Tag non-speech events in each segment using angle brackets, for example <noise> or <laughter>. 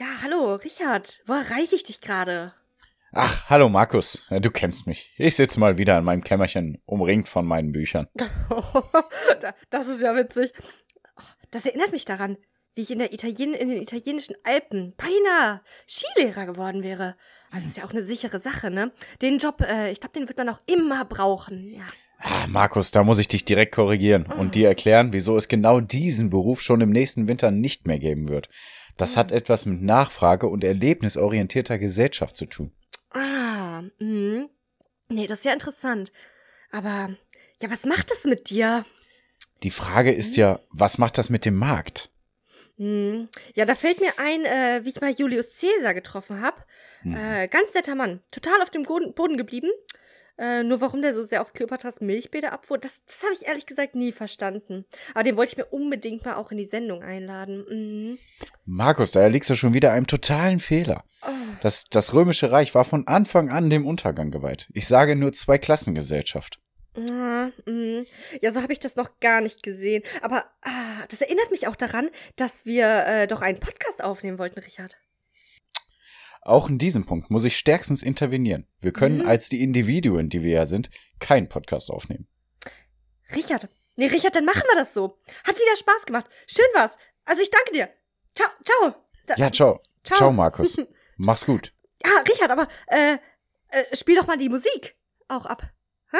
Ja, hallo, Richard. Wo erreiche ich dich gerade? Ach, hallo Markus. Du kennst mich. Ich sitze mal wieder in meinem Kämmerchen, umringt von meinen Büchern. <laughs> das ist ja witzig. Das erinnert mich daran, wie ich in, der Italien in den italienischen Alpen beinahe Skilehrer geworden wäre. Also ist ja auch eine sichere Sache, ne? Den Job, äh, ich glaube, den wird man auch immer brauchen, ja. Ah, Markus, da muss ich dich direkt korrigieren und ah. dir erklären, wieso es genau diesen Beruf schon im nächsten Winter nicht mehr geben wird. Das hat etwas mit Nachfrage und erlebnisorientierter Gesellschaft zu tun. Ah, mh. Nee, das ist ja interessant. Aber, ja, was macht das mit dir? Die Frage ist ja, was macht das mit dem Markt? Hm. Ja, da fällt mir ein, äh, wie ich mal Julius Caesar getroffen habe. Hm. Äh, ganz netter Mann. Total auf dem Boden geblieben. Äh, nur warum der so sehr auf Kleopatras Milchbäder abfuhr, das, das habe ich ehrlich gesagt nie verstanden. Aber den wollte ich mir unbedingt mal auch in die Sendung einladen. Mhm. Markus, da erliegst du schon wieder einem totalen Fehler. Oh. Das, das Römische Reich war von Anfang an dem Untergang geweiht. Ich sage nur zwei Klassengesellschaft. Ja, mhm. ja, so habe ich das noch gar nicht gesehen. Aber ah, das erinnert mich auch daran, dass wir äh, doch einen Podcast aufnehmen wollten, Richard. Auch in diesem Punkt muss ich stärkstens intervenieren. Wir können mhm. als die Individuen, die wir ja sind, keinen Podcast aufnehmen. Richard, nee, Richard, dann machen wir das so. Hat wieder Spaß gemacht. Schön war's. Also ich danke dir. Ciao, ciao. Da ja, ciao. Ciao, ciao Markus. <laughs> Mach's gut. Ja, Richard, aber äh, äh, spiel doch mal die Musik auch ab. Hä?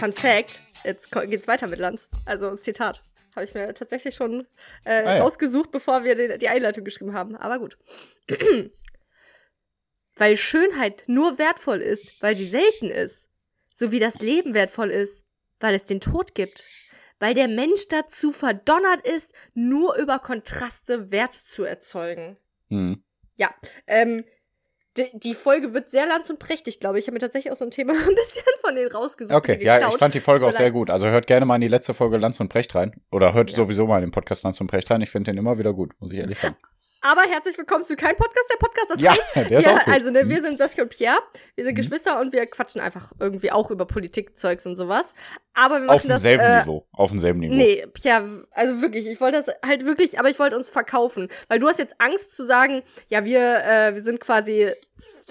Fun Fact: Jetzt geht's weiter mit Lanz. Also Zitat. Habe ich mir tatsächlich schon äh, ah, ja. rausgesucht, bevor wir die, die Einleitung geschrieben haben. Aber gut. <clears throat> weil Schönheit nur wertvoll ist, weil sie selten ist. So wie das Leben wertvoll ist, weil es den Tod gibt. Weil der Mensch dazu verdonnert ist, nur über Kontraste Wert zu erzeugen. Hm. Ja, ähm, die Folge wird sehr lanz und prächtig, glaube ich. Ich habe mir tatsächlich auch so ein Thema <laughs> ein bisschen von denen rausgesucht. Okay, ja, ich fand die Folge auch sehr gut. Also hört gerne mal in die letzte Folge Lanz und Precht rein. Oder hört ja. sowieso mal in den Podcast Lanz und Precht rein. Ich finde den immer wieder gut, muss ich ehrlich <laughs> sagen. Aber herzlich willkommen zu kein Podcast, der Podcast. Das ja, heißt, der ist ja, auch gut. also ne, wir mhm. sind Saskia und Pierre, wir sind mhm. Geschwister und wir quatschen einfach irgendwie auch über Politikzeugs und sowas. Aber wir machen auf das demselben äh, Niveau, auf demselben Niveau. Nee, Pierre, also wirklich, ich wollte das halt wirklich, aber ich wollte uns verkaufen, weil du hast jetzt Angst zu sagen, ja, wir äh, wir sind quasi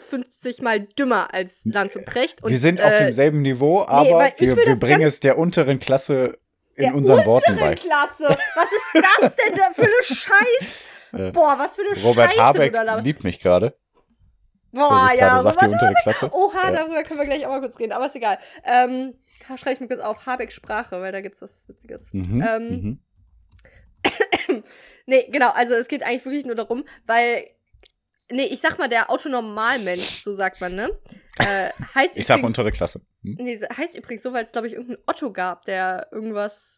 50 mal dümmer als Lanz und Precht. Und, wir sind auf äh, demselben Niveau, aber nee, wir, wir bringen es der unteren Klasse in der unseren Worten bei. Klasse. Was ist das denn da für eine <laughs> Scheiß? Äh, Boah, was für eine Robert Scheiße Habeck du da liebt mich gerade. Boah, ja. Sagt, die untere Klasse. Oha, ja. darüber können wir gleich auch mal kurz reden, aber ist egal. Ähm, schreibe ich mir kurz auf Habeck Sprache, weil da gibt's was Witziges. Mhm, ähm, mhm. <coughs> nee, genau, also es geht eigentlich wirklich nur darum, weil Nee, ich sag mal, der Autonormalmensch, so sagt man, ne? Äh, heißt ich sag untere Klasse. Hm? Nee, heißt übrigens so, weil es, glaube ich, irgendeinen Otto gab, der irgendwas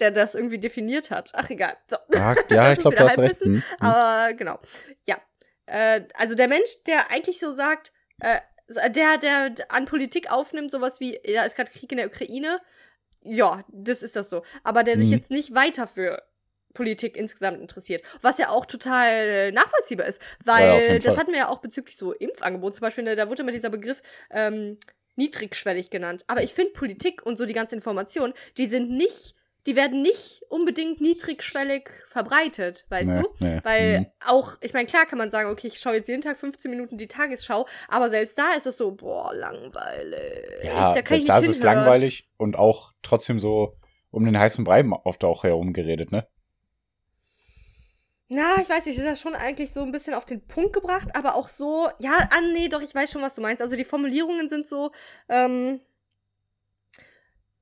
der das irgendwie definiert hat. Ach, egal. So. <laughs> Ja, ja ich glaube, du hast recht. Hm. Aber genau. Ja. Äh, also der Mensch, der eigentlich so sagt, äh, der, der an Politik aufnimmt, sowas wie, ja, ist gerade Krieg in der Ukraine. Ja, das ist das so. Aber der sich hm. jetzt nicht weiter für Politik insgesamt interessiert. Was ja auch total nachvollziehbar ist, weil ja, das hatten wir ja auch bezüglich so Impfangeboten. Zum Beispiel, ne, da wurde immer dieser Begriff ähm, niedrigschwellig genannt. Aber ich finde Politik und so die ganze Information, die sind nicht die werden nicht unbedingt niedrigschwellig verbreitet, weißt nee, du? Nee. Weil mhm. auch, ich meine, klar kann man sagen, okay, ich schaue jetzt jeden Tag 15 Minuten die Tagesschau, aber selbst da ist es so, boah, langweilig. Ja, da selbst ich da ist es langweilig und auch trotzdem so um den heißen Brei oft auch herumgeredet, ne? Na, ich weiß nicht, ist das schon eigentlich so ein bisschen auf den Punkt gebracht, aber auch so, ja, ah, nee, doch, ich weiß schon, was du meinst. Also die Formulierungen sind so, ähm,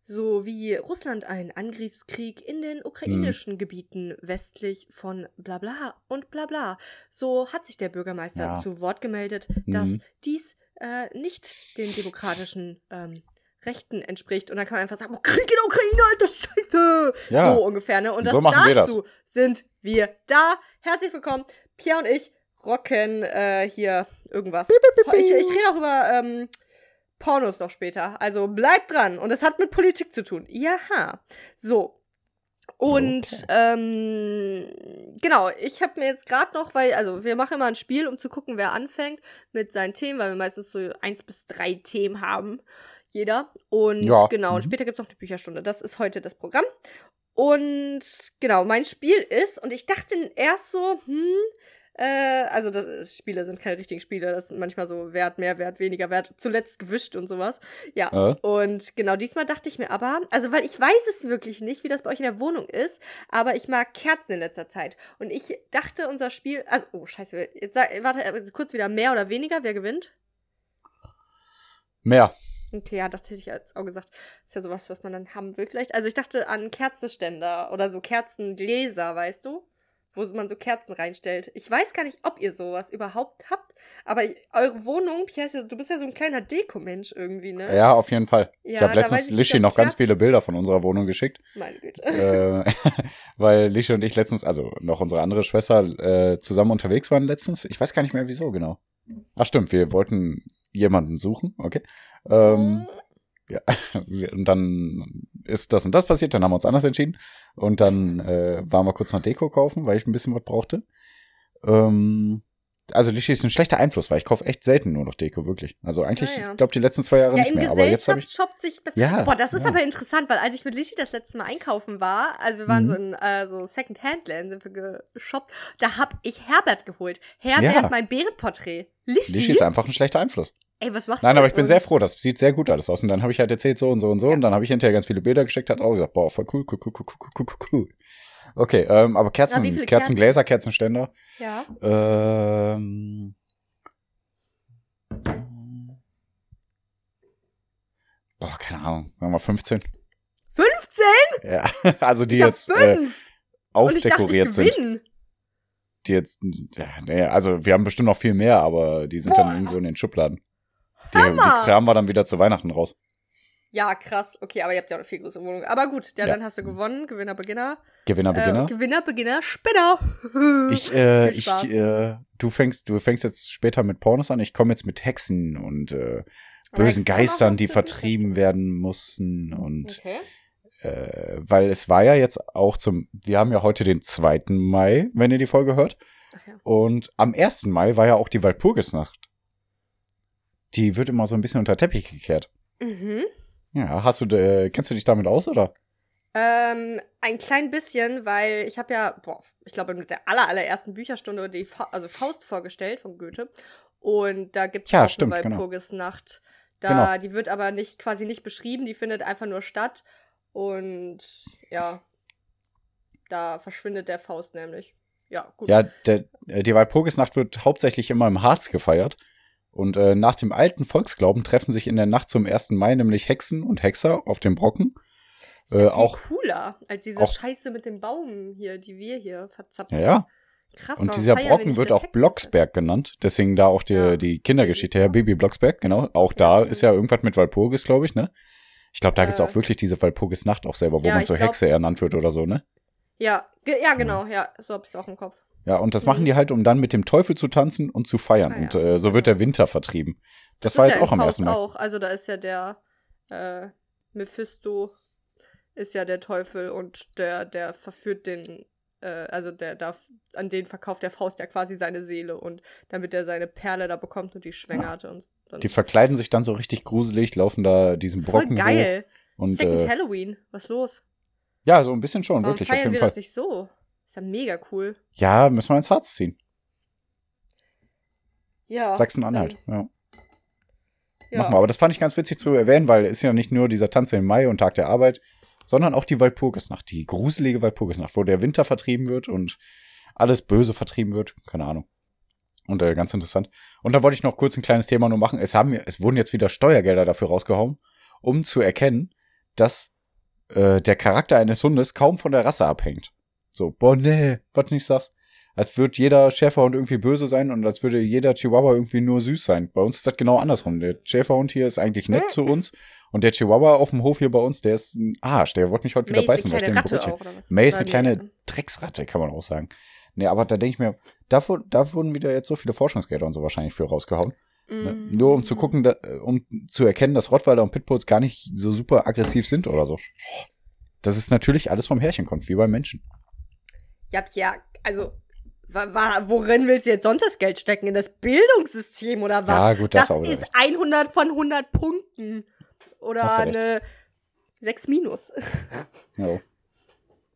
so wie Russland einen Angriffskrieg in den ukrainischen hm. Gebieten westlich von bla bla und bla bla. So hat sich der Bürgermeister ja. zu Wort gemeldet, dass hm. dies äh, nicht den demokratischen ähm, Rechten entspricht. Und dann kann man einfach sagen, oh, Krieg in der Ukraine, alter Scheiße! Ja. So ungefähr, ne? Und das so dazu sind wir da. Herzlich willkommen, Pierre und ich rocken äh, hier irgendwas. Ich, ich rede auch über ähm, Pornos noch später. Also bleibt dran. Und es hat mit Politik zu tun. Jaha. So. Und okay. ähm, genau, ich habe mir jetzt gerade noch, weil, also wir machen immer ein Spiel, um zu gucken, wer anfängt mit seinen Themen, weil wir meistens so eins bis drei Themen haben. jeder. Und Ja, genau, und mhm. später gibt es noch die Bücherstunde. Das ist heute das Programm. Und genau, mein Spiel ist, und ich dachte erst so, hm, äh, also das ist, Spiele sind keine richtigen Spiele, das sind manchmal so Wert, mehr Wert, weniger Wert, zuletzt gewischt und sowas. Ja. Äh? Und genau diesmal dachte ich mir aber, also weil ich weiß es wirklich nicht, wie das bei euch in der Wohnung ist, aber ich mag Kerzen in letzter Zeit. Und ich dachte, unser Spiel, also, oh scheiße, jetzt warte, äh, kurz wieder mehr oder weniger, wer gewinnt? Mehr. Okay, ja, das hätte ich jetzt auch gesagt. Ist ja sowas, was man dann haben will vielleicht. Also ich dachte an Kerzenständer oder so Kerzengläser, weißt du? Wo man so Kerzen reinstellt. Ich weiß gar nicht, ob ihr sowas überhaupt habt, aber eure Wohnung, Pierre, du bist ja so ein kleiner Dekomensch irgendwie, ne? Ja, auf jeden Fall. ich Ja, habe da letztens ich ob noch ganz viele Bilder von unserer Wohnung geschickt. Meine Güte. äh, <laughs> weil Lischi und ich letztens, also noch unsere andere Schwester, äh, zusammen unterwegs waren letztens. Ich weiß gar nicht mehr wieso genau. Ach stimmt, wir wollten jemanden suchen, okay. Ähm, ja, und dann ist das und das passiert, dann haben wir uns anders entschieden. Und dann äh, waren wir kurz noch Deko kaufen, weil ich ein bisschen was brauchte. Ähm, also Lischi ist ein schlechter Einfluss, weil ich kaufe echt selten nur noch Deko, wirklich. Also eigentlich, Ja, ja. ich glaube, die letzten zwei Jahre ja, nicht mehr. Aber jetzt habe Gesellschaft ich. shoppt sich das. Ja, Boah, das ist aber interessant, weil als ich mit Lishi das letzte Mal einkaufen war, also wir waren Mhm. so in äh, so Second-Hand-Läden, sind wir geshoppt, da hab ich Herbert geholt. Herbert, Ja. mein Bärenporträt. Lishi? Lischi ist einfach ein schlechter Einfluss. Ey, was machst Nein, du aber ich bin uns? sehr froh, das sieht sehr gut alles aus. Und dann habe ich halt erzählt, so und so und so. Ja. Und dann habe ich hinterher ganz viele Bilder geschickt, hat auch gesagt, boah, voll cool, cool, cool, cool, cool, cool, cool, cool. Okay, ähm, aber Kerzen, viele Kerzengläser, Kerzenständer. Ja. Ähm, boah, keine Ahnung, sagen wir 15. 15? Ja, <laughs> also die jetzt äh, dachte, aufdekoriert ich sind. Die jetzt, ja, nee, also wir haben bestimmt noch viel mehr, aber die sind Boah. dann irgendwo in den Schubladen. Die, die Hammer. kramen wir dann wieder zu Weihnachten raus. Ja, krass. Okay, aber ihr habt ja auch eine viel größere Wohnung. Aber gut, ja, Ja. dann hast du gewonnen. Gewinner, Beginner. Gewinner, Beginner. Äh, Gewinner, Beginner, Spinner. <laughs> Ich, äh, ich, äh, du fängst, du fängst jetzt später mit Pornos an. Ich komme jetzt mit Hexen und äh, bösen Hexen Geistern, die vertrieben werden mussten und Okay. äh, weil es war ja jetzt auch zum, wir haben ja heute den 2. Mai, wenn ihr die Folge hört. Ja. Und am 1. Mai war ja auch die Walpurgisnacht. Die wird immer so ein bisschen unter den Teppich gekehrt. Mhm. Ja, hast du, äh, kennst du dich damit aus oder? Ähm, ein klein bisschen, weil ich habe ja, boah, ich glaube, mit der aller, allerersten Bücherstunde die Fa also Faust vorgestellt von Goethe. Und da gibt es Ja, auch stimmt, eine genau. Walpurgisnacht. Da, Genau. die wird aber nicht, quasi nicht beschrieben, die findet einfach nur statt. Und ja, da verschwindet der Faust nämlich. Ja, gut. Ja, der, äh, die Walpurgisnacht wird hauptsächlich immer im Harz gefeiert. Und äh, nach dem alten Volksglauben treffen sich in der Nacht zum 1. Mai nämlich Hexen und Hexer auf dem Brocken. ist ja äh, viel auch- cooler als diese auch- Scheiße mit dem Baum hier, die wir hier verzapfen. Ja, ja. Krass. Und dieser feiern wir Brocken wird das auch Hexen- Blocksberg genannt. Deswegen da auch die, Ja. die Kindergeschichte her, Baby Blocksberg, genau. Auch da ist ja irgendwas mit Walpurgis, glaube ich, ne? Ich glaube, da gibt's Äh, auch wirklich diese Walpurgisnacht auch selber, wo man ich zur glaub- Hexe ernannt wird oder so, ne? Ja, ja, genau, ja, so hab ich's auch im Kopf. Ja, und das Mhm. machen die halt, um dann mit dem Teufel zu tanzen und zu feiern. Ah, und ja. äh, so wird der Winter vertrieben. Das, ist war ja jetzt in auch am Faust 1. Mai. auch. Also da ist ja der äh, Mephisto ist ja der Teufel und der, der verführt den, äh, also der darf, an den verkauft der Faust ja quasi seine Seele und damit er seine Perle da bekommt und die schwängert und dann Die verkleiden sich dann so richtig gruselig, laufen da diesen voll Brocken geil. hoch. Und Second äh, Halloween, was los? ja, so ein bisschen schon, Warum wirklich, auf feiern jeden wir Fall. das nicht so? Ist ja mega cool. Ja, müssen wir ins Harz ziehen. Ja. Sachsen-Anhalt. Ja. Ja. Machen wir. Aber das fand ich ganz witzig zu erwähnen, weil es ist ja nicht nur dieser Tanz im Mai und Tag der Arbeit, sondern auch die Walpurgisnacht, die gruselige Walpurgisnacht, wo der Winter vertrieben wird und alles Böse vertrieben wird. Keine Ahnung. Und äh, ganz interessant. Und da wollte ich noch kurz ein kleines Thema nur machen. Es haben es wurden jetzt wieder Steuergelder dafür rausgehauen, um zu erkennen, dass äh, der Charakter eines Hundes kaum von der Rasse abhängt. So, boah, nee, was nicht sagst. Als würde jeder Schäferhund irgendwie böse sein und als würde jeder Chihuahua irgendwie nur süß sein. Bei uns ist das genau andersrum. Der Schäferhund hier ist eigentlich nett Hm. zu uns und der Chihuahua auf dem Hof hier bei uns, der ist ein Arsch. Der wollte mich heute wieder Mace, beißen, weil ich den Brötchen. May ist eine kleine Drecksratte, kann man auch sagen. Nee, aber da denke ich mir, da, da wurden wieder jetzt so viele Forschungsgelder und so wahrscheinlich für rausgehauen. Ne? Mm. Nur um zu gucken, da, äh, um zu erkennen, dass Rottweiler und Pitbulls gar nicht so super aggressiv sind oder so. Das ist natürlich alles vom Härchen kommt, wie bei Menschen. Ja, ja, also, worin willst du jetzt sonst das Geld stecken? In das Bildungssystem oder was? Ja, gut, das das ist 100 von 100 Punkten. oder Hast du recht. eine 6 minus. Ja.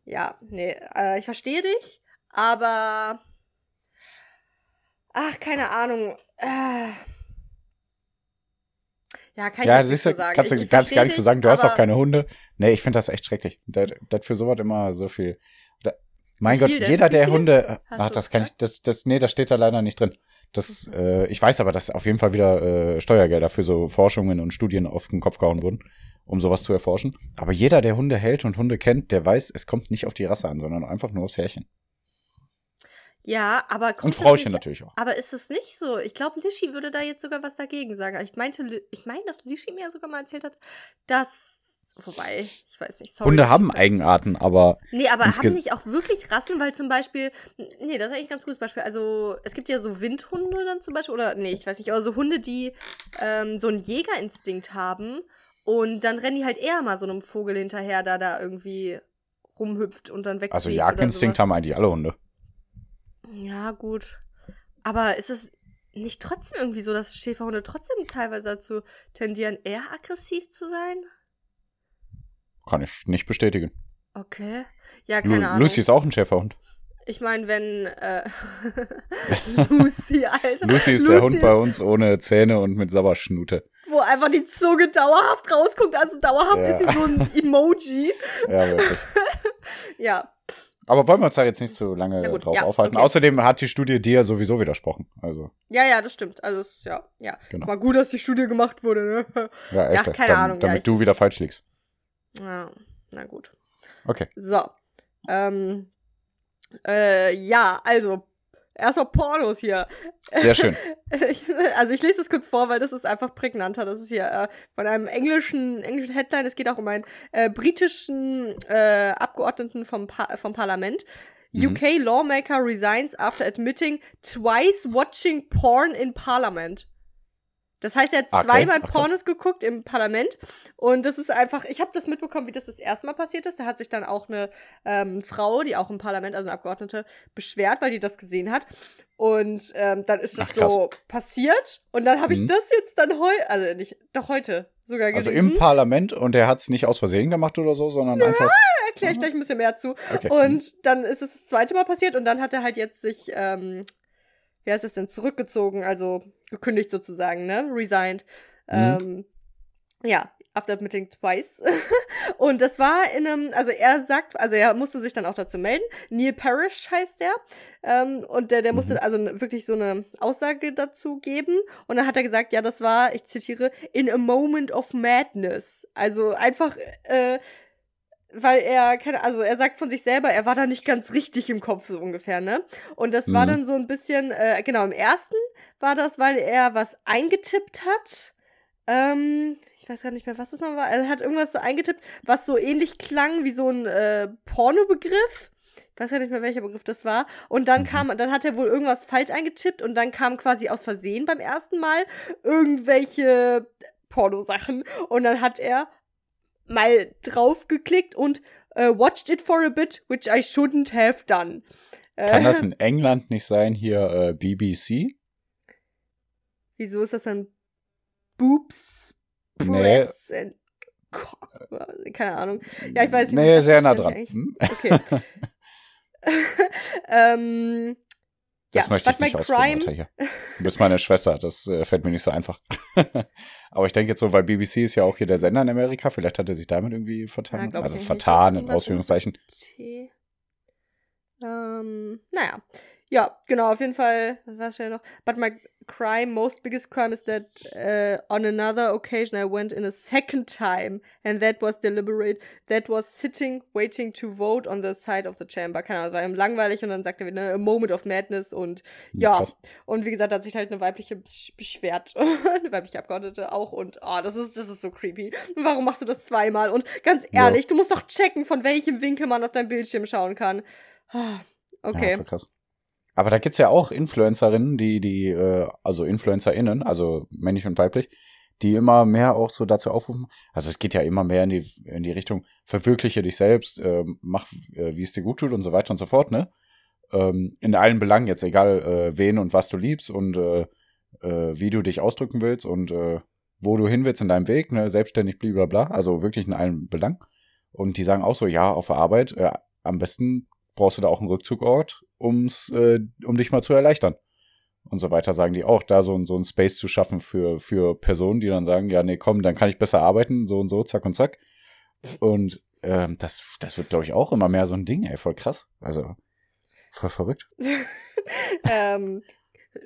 ja, nee, äh, ich verstehe dich, aber. Ach, keine Ahnung. Äh, ja, kann ich Ja, siehst nicht du, so sagen. kannst du Ich- ich kannst du gar nicht so sagen, du hast auch keine Hunde. Nee, ich finde das echt schrecklich. Das, das für sowas immer so viel. Mein Gott, denn? jeder, der? Hunde. Ach, du das kann ich, das, das, nee, das steht da leider nicht drin. Das, äh, ich weiß aber, dass auf jeden Fall wieder äh, Steuergelder für so Forschungen und Studien auf den Kopf gehauen wurden, um sowas zu erforschen. Aber jeder, der Hunde hält und Hunde kennt, der weiß, es kommt nicht auf die Rasse an, sondern einfach nur aufs Härchen. Ja, aber kommt Und Frauchen nicht, natürlich auch. Aber ist es nicht so? Ich glaube, Lischi würde da jetzt sogar was dagegen sagen. Ich meinte, ich meine, dass Lischi mir sogar mal erzählt hat, dass. Wobei, ich weiß nicht. Sorry, Hunde haben Eigenarten, aber Nee, aber haben nicht auch wirklich Rassen, weil zum Beispiel, nee, das ist eigentlich ein ganz gutes Beispiel. Also, es gibt ja so Windhunde dann zum Beispiel, oder nee, ich weiß nicht, aber so Hunde, die ähm, so einen Jägerinstinkt haben und dann rennen die halt eher mal so einem Vogel hinterher, da da irgendwie rumhüpft und dann wegfliegt also Jagdinstinkt haben eigentlich alle Hunde. Ja, gut. Aber ist es nicht trotzdem irgendwie so, dass Schäferhunde trotzdem teilweise dazu tendieren, eher aggressiv zu sein? Kann ich nicht bestätigen. Okay. Ja, Lu keine Ahnung. Lucy ist auch ein Schäferhund. Ich meine, wenn äh, <laughs> Lucy, Alter. Lucy ist der Hund bei uns ohne Zähne und mit Sabberschnute. Wo einfach die Zunge dauerhaft rausguckt. Also dauerhaft Ja. ist sie so ein <laughs> Emoji. Ja, wirklich. <laughs> Ja. Aber wollen wir uns da jetzt nicht zu lange Ja, gut. drauf Ja, aufhalten. okay. Außerdem hat die Studie dir sowieso widersprochen. Also, Ja, ja, das stimmt. Also, ja, ja. Genau. Mal gut, dass die Studie gemacht wurde, ne? ja, echt. keine dam- Ahnung, ja, Damit ich- du wieder falsch liegst. Ja, na gut. Okay. So. Ähm. Äh, ja, also. Erstmal Pornos hier. Sehr schön. <laughs> Ich, also ich lese es kurz vor, weil das ist einfach prägnanter. Das ist hier äh, von einem englischen, englischen Headline. Es geht auch um einen äh, britischen äh, Abgeordneten vom, pa vom Parlament. Mhm. UK lawmaker resigns after admitting twice watching porn in Parliament. Das heißt, er hat Okay, zweimal. Pornos geguckt im Parlament und das ist einfach, ich habe das mitbekommen, wie das das erste Mal passiert ist. Da hat sich dann auch eine ähm, Frau, die auch im Parlament, also eine Abgeordnete, beschwert, weil die das gesehen hat. Und ähm, dann ist das Ach, so passiert und dann habe ich Mhm. das jetzt dann heute, also nicht, doch heute sogar Also gelesen. im Parlament und er hat es nicht aus Versehen gemacht oder so, sondern einfach. erkläre ich gleich ein bisschen mehr zu. Okay. Und dann ist es das zweite Mal passiert und dann hat er halt jetzt sich, ähm, wie heißt es denn, zurückgezogen, also gekündigt sozusagen, ne? Resigned. Ähm, ja, after admitting twice. <laughs> und das war in einem, also er sagt, also er musste sich dann auch dazu melden. Neil Parrish heißt der. Ähm, und der, der musste Mhm. also wirklich so eine Aussage dazu geben. Und dann hat er gesagt, ja, das war, ich zitiere, in a moment of madness. Also einfach, äh, weil er, keine, also er sagt von sich selber, er war da nicht ganz richtig im Kopf, so ungefähr, ne? Und das war Mhm. dann so ein bisschen, äh, genau, im ersten war das, weil er was eingetippt hat. Ähm, ich weiß gar nicht mehr, was das noch war. Er hat irgendwas so eingetippt, was so ähnlich klang wie so ein äh, Pornobegriff. Ich weiß gar nicht mehr, welcher Begriff das war. Und dann Mhm. kam, dann hat er wohl irgendwas falsch eingetippt und dann kam quasi aus Versehen beim ersten Mal irgendwelche Pornosachen. Und dann hat er mal draufgeklickt und äh, watched it for a bit, which I shouldn't have done. Kann Äh, das <laughs> in England nicht sein, hier äh, BBC? Wieso ist das dann Boobs, Nee. Press and Cock? Keine Ahnung. Ja, ich weiß nicht, Nee, sehr nah dran. Hm? Okay. <laughs> <laughs> ähm, Das ja, möchte ich nicht ausführen, crime. <laughs> Du bist meine Schwester, das äh, fällt mir nicht so einfach. <laughs> Aber ich denke jetzt so, weil BBC ist ja auch hier der Sender in Amerika, vielleicht hat er sich damit irgendwie Ja, vertan. ich also vertan in Ausführungszeichen. Ähm, naja. Ja, genau, auf jeden Fall, was schnell noch? But my crime, most biggest crime is that uh, on another occasion I went in a second time and that was deliberate. That was sitting, waiting to vote on the side of the chamber. Keine Ahnung, es war ihm langweilig und dann sagte er wieder, a moment of madness und ja, Krass. und wie gesagt, hat sich halt eine weibliche besch- beschwert. <laughs> eine weibliche Abgeordnete auch. Und oh, das ist, das ist so creepy. Warum machst du das zweimal? Und ganz Ja. ehrlich, du musst doch checken, von welchem Winkel man auf dein Bildschirm schauen kann. Ah, Ja, Okay. voll krass. Aber da gibt's ja auch Influencerinnen, die, die, äh, also InfluencerInnen, also männlich und weiblich, die immer mehr auch so dazu aufrufen. Also es geht ja immer mehr in die, in die Richtung, verwirkliche dich selbst, äh, mach, äh, wie es dir gut tut und so weiter und so fort, ne? Ähm, in allen Belangen, jetzt egal äh, wen und was du liebst und äh, äh, wie du dich ausdrücken willst und äh, wo du hin willst in deinem Weg, ne, selbstständig, blablabla, also wirklich in allen Belangen. Und die sagen auch so, ja, auf der Arbeit, äh, am besten brauchst du da auch einen Rückzugort, um's, äh, um dich mal zu erleichtern. Und so weiter sagen die auch, da so, so ein Space zu schaffen für, für Personen, die dann sagen, ja, nee, komm, dann kann ich besser arbeiten, so und so, zack und zack. Und ähm, das, das wird, glaube ich, auch immer mehr so ein Ding, ey, voll krass. Also, voll verrückt. <laughs> ähm,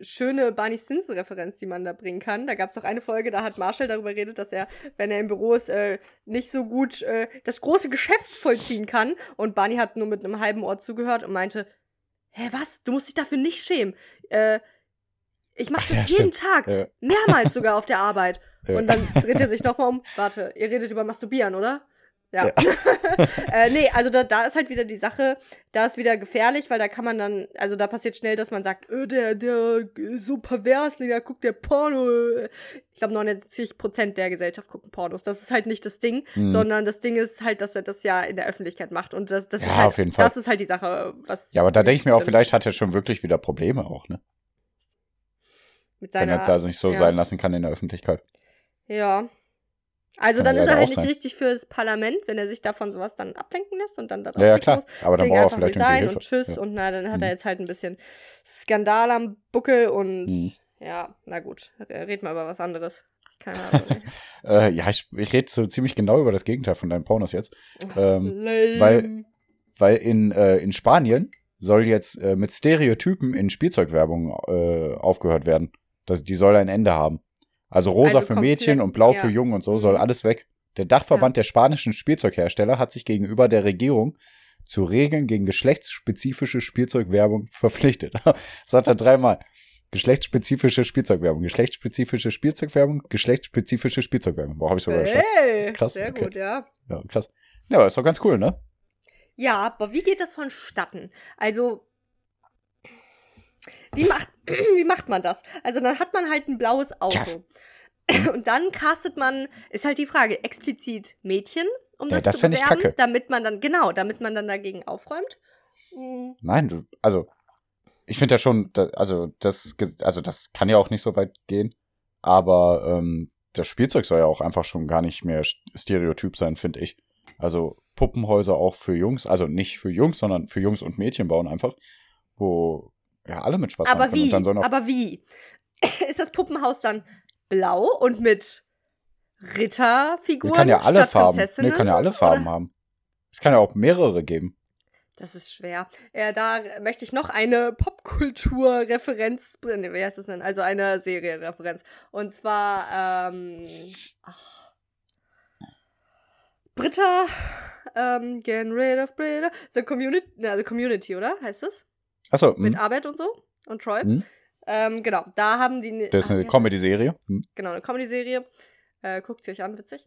schöne Barney Stinson-Referenz, die man da bringen kann. Da gab es doch eine Folge, da hat Marshall darüber geredet, dass er, wenn er im Büro ist, äh, nicht so gut äh, das große Geschäft vollziehen kann. Und Barney hat nur mit einem halben Ohr zugehört und meinte, hä, was? Du musst dich dafür nicht schämen. Äh, ich mache <laughs> das ja, jeden stimmt. Tag. Ja. Mehrmals sogar auf der Arbeit. <laughs> Ja. Und dann dreht er sich nochmal um. Warte, ihr redet über Masturbieren, oder? Ja. ja. <laughs> äh, nee, also da, da ist halt wieder die Sache, da ist wieder gefährlich, weil da kann man dann, also da passiert schnell, dass man sagt, äh, der, der ist so pervers, der guckt der Porno. Ich glaube, 79% der Gesellschaft gucken Pornos. Das ist halt nicht das Ding, mhm. sondern das Ding ist halt, dass er das ja in der Öffentlichkeit macht. Und das, das ja, ist halt, auf jeden Fall. das ist halt die Sache, was. Ja, aber da denke ich mir auch, vielleicht hat er schon wirklich wieder Probleme auch, ne? Mit seiner, Wenn er das nicht so ja. sein lassen kann in der Öffentlichkeit. Ja. Also kann dann ist er halt nicht sein. richtig fürs Parlament, wenn er sich davon sowas dann ablenken lässt und dann da Ja, ja klar. Muss. Aber dann braucht er vielleicht sein Hilfe. und tschüss ja. und na, dann hat mhm. er jetzt halt ein bisschen Skandal am Buckel und mhm. ja, na gut, red mal über was anderes. Keine Ahnung. <laughs> äh, ja, ich, ich rede so ziemlich genau über das Gegenteil von deinem Pornos jetzt. Ähm, weil, weil in, äh, in Spanien soll jetzt äh, mit Stereotypen in Spielzeugwerbung äh, aufgehört werden. Das, die soll ein Ende haben. Also rosa also für Mädchen und blau ja. für Jungen und so soll mhm. alles weg. Der Dachverband ja. der spanischen Spielzeughersteller hat sich gegenüber der Regierung zu Regeln gegen geschlechtsspezifische Spielzeugwerbung <laughs> verpflichtet. das hat er dreimal. Geschlechtsspezifische Spielzeugwerbung, geschlechtsspezifische Spielzeugwerbung, geschlechtsspezifische Spielzeugwerbung. Boah, hab ich sogar hey, Krass. Sehr okay. gut, ja. Ja, krass. Ja, aber ist doch ganz cool, ne? Ja, aber wie geht das vonstatten? Also, wie macht, <clears throat> wie macht man das? Also dann hat man halt ein blaues Auto. <clears throat> Und dann castet man, ist halt die Frage, explizit Mädchen, um das, ja, das zu bewerben, damit man dann, genau, damit man dann dagegen aufräumt. Mhm. Nein, du, also ich finde ja schon, also das, also das kann ja auch nicht so weit gehen, aber ähm, das Spielzeug soll ja auch einfach schon gar nicht mehr Stereotyp sein, finde ich. Also Puppenhäuser auch für Jungs, also nicht für Jungs, sondern für Jungs und Mädchen bauen einfach, wo ja, alle mit schwarz Aber wie? Aber wie? <coughs> Ist das Puppenhaus dann blau und mit Ritterfiguren? Nee, kann ja alle Farben. Nee, kann ja alle Farben oder? haben. Es kann ja auch mehrere geben. Das ist schwer. Ja, da möchte ich noch eine Popkultur-Referenz bringen. Wie heißt das denn? Also eine Serienreferenz. Und zwar, ähm, ach, Britta, ähm, get rid of Britta. The Community, na, The Community, oder? Heißt das? Achso. Mit hm. Arbeit und so. Und Troy. Hm. Ähm, genau, da haben die. Das ist eine Comedy-Serie. Hm. Genau, eine Comedy-Serie. Äh, guckt sie euch an, witzig.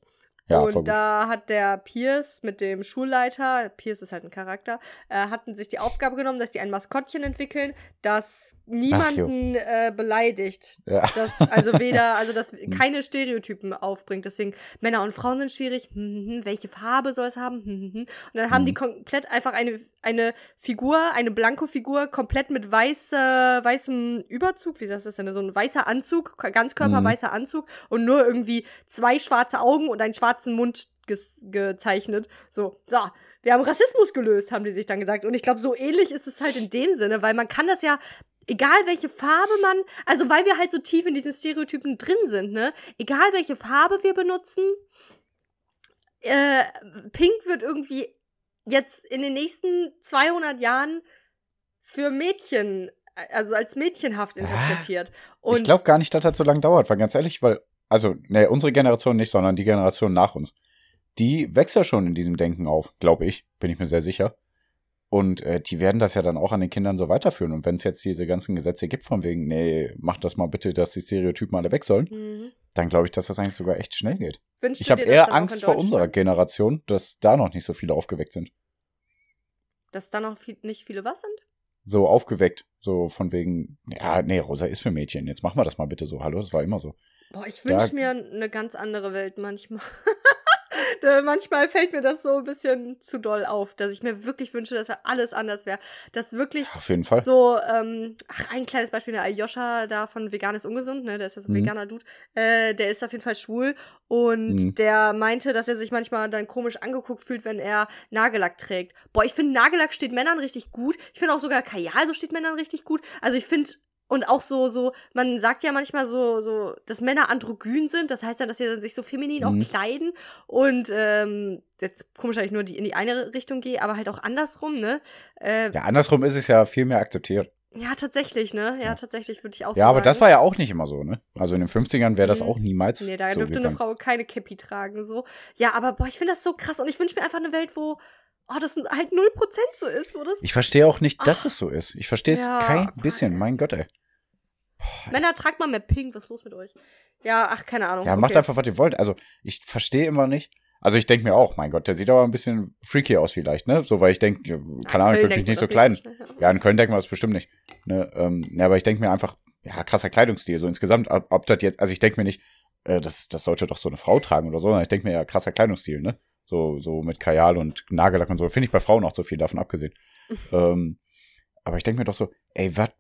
Ja, und da hat der Pierce mit dem Schulleiter, Pierce ist halt ein Charakter, äh, hatten sich die Aufgabe genommen, dass die ein Maskottchen entwickeln, das niemanden äh, beleidigt. Ja. Das, also weder, <laughs> also das hm. keine Stereotypen aufbringt. Deswegen Männer und Frauen sind schwierig. Hm, hm, hm. welche Farbe soll es haben? Hm, hm, und dann haben die komplett einfach eine, eine Figur, eine Blanko-Figur, komplett mit weiße, weißem Überzug, wie das denn? So ein weißer Anzug, ganzkörperweißer Anzug und nur irgendwie zwei schwarze Augen und einen schwarzen Mund ge gezeichnet. So, so, wir haben Rassismus gelöst, haben die sich dann gesagt. Und ich glaube, so ähnlich ist es halt in dem Sinne, weil man kann das ja egal welche Farbe man, also weil wir halt so tief in diesen Stereotypen drin sind, ne? Egal welche Farbe wir benutzen, äh, Pink wird irgendwie jetzt in den nächsten 200 Jahren für Mädchen, also als mädchenhaft interpretiert. Und ich glaube gar nicht, dass das so lange dauert, weil ganz ehrlich, weil, also, ne, unsere Generation nicht, sondern die Generation nach uns, die wächst ja schon in diesem Denken auf, glaube ich, bin ich mir sehr sicher. Und äh, die werden das ja dann auch an den Kindern so weiterführen. Und wenn es jetzt diese ganzen Gesetze gibt, von wegen, nee, macht das mal bitte, dass die Stereotypen alle weg sollen, mhm. dann glaube ich, dass das eigentlich sogar echt schnell geht. Wünschst ich habe eher Angst vor unserer Generation, dass da noch nicht so viele aufgeweckt sind. Dass da noch viel, nicht viele was sind? So aufgeweckt. So von wegen, ja, nee, Rosa ist für Mädchen. Jetzt machen wir das mal bitte so. Hallo, das war immer so. Boah, ich wünsche mir eine ganz andere Welt manchmal. <laughs> manchmal fällt mir das so ein bisschen zu doll auf, dass ich mir wirklich wünsche, dass alles anders wäre. Dass wirklich Auf jeden Fall. so, ähm, ach, ein kleines Beispiel, der Aljoscha da von Vegan ist ungesund, ne? Der ist ja so ein Mhm. veganer Dude. Äh, der ist auf jeden Fall schwul und Mhm. der meinte, dass er sich manchmal dann komisch angeguckt fühlt, wenn er Nagellack trägt. Boah, ich finde, Nagellack steht Männern richtig gut. Ich finde auch sogar Kajal so steht Männern richtig gut. Also ich finde. Und auch so, so, man sagt ja manchmal so, so, dass Männer androgyn sind. Das heißt ja, dass sie sich so feminin auch Mhm. kleiden. Und ähm, jetzt komisch, dass ich nur die, in die eine Richtung gehe, aber halt auch andersrum, ne? Äh, Ja, andersrum ist es ja viel mehr akzeptiert. ja, tatsächlich, ne? Ja, Ja. tatsächlich würde ich auch so Ja, aber das war ja auch nicht immer so, ne? Also in den 50ern wäre das Mhm. auch niemals Nee, da so dürfte eine. Frau keine Cappy tragen, so. Ja, aber boah, ich finde das so krass und ich wünsche mir einfach eine Welt, wo, oh, das halt 0% so ist, wo das. Ich verstehe auch nicht, dass Ah. es so ist. Ich verstehe es Ja, kein bisschen. Mein Gott, ey. Männer, tragt mal mehr Pink, was ist los mit euch? Ja, ach, keine Ahnung. Ja, macht okay. einfach, was ihr wollt. Also, ich verstehe immer nicht. Also, ich denke mir auch, mein Gott, der sieht aber ein bisschen freaky aus vielleicht, ne? So, weil ich denke, keine Ahnung, ich würde mich nicht so kleiden. ne? Ja, in Köln denken wir das bestimmt nicht. Ne? Ähm, ja, aber ich denke mir einfach, ja, krasser Kleidungsstil. So insgesamt, ob, ob das jetzt, also ich denke mir nicht, äh, das, das sollte doch so eine Frau tragen oder so, sondern ich denke mir ja, krasser Kleidungsstil, ne? So, so mit Kajal und Nagellack und so. Finde ich bei Frauen auch so viel davon abgesehen. <laughs> ähm, aber ich denke mir doch so, ey, was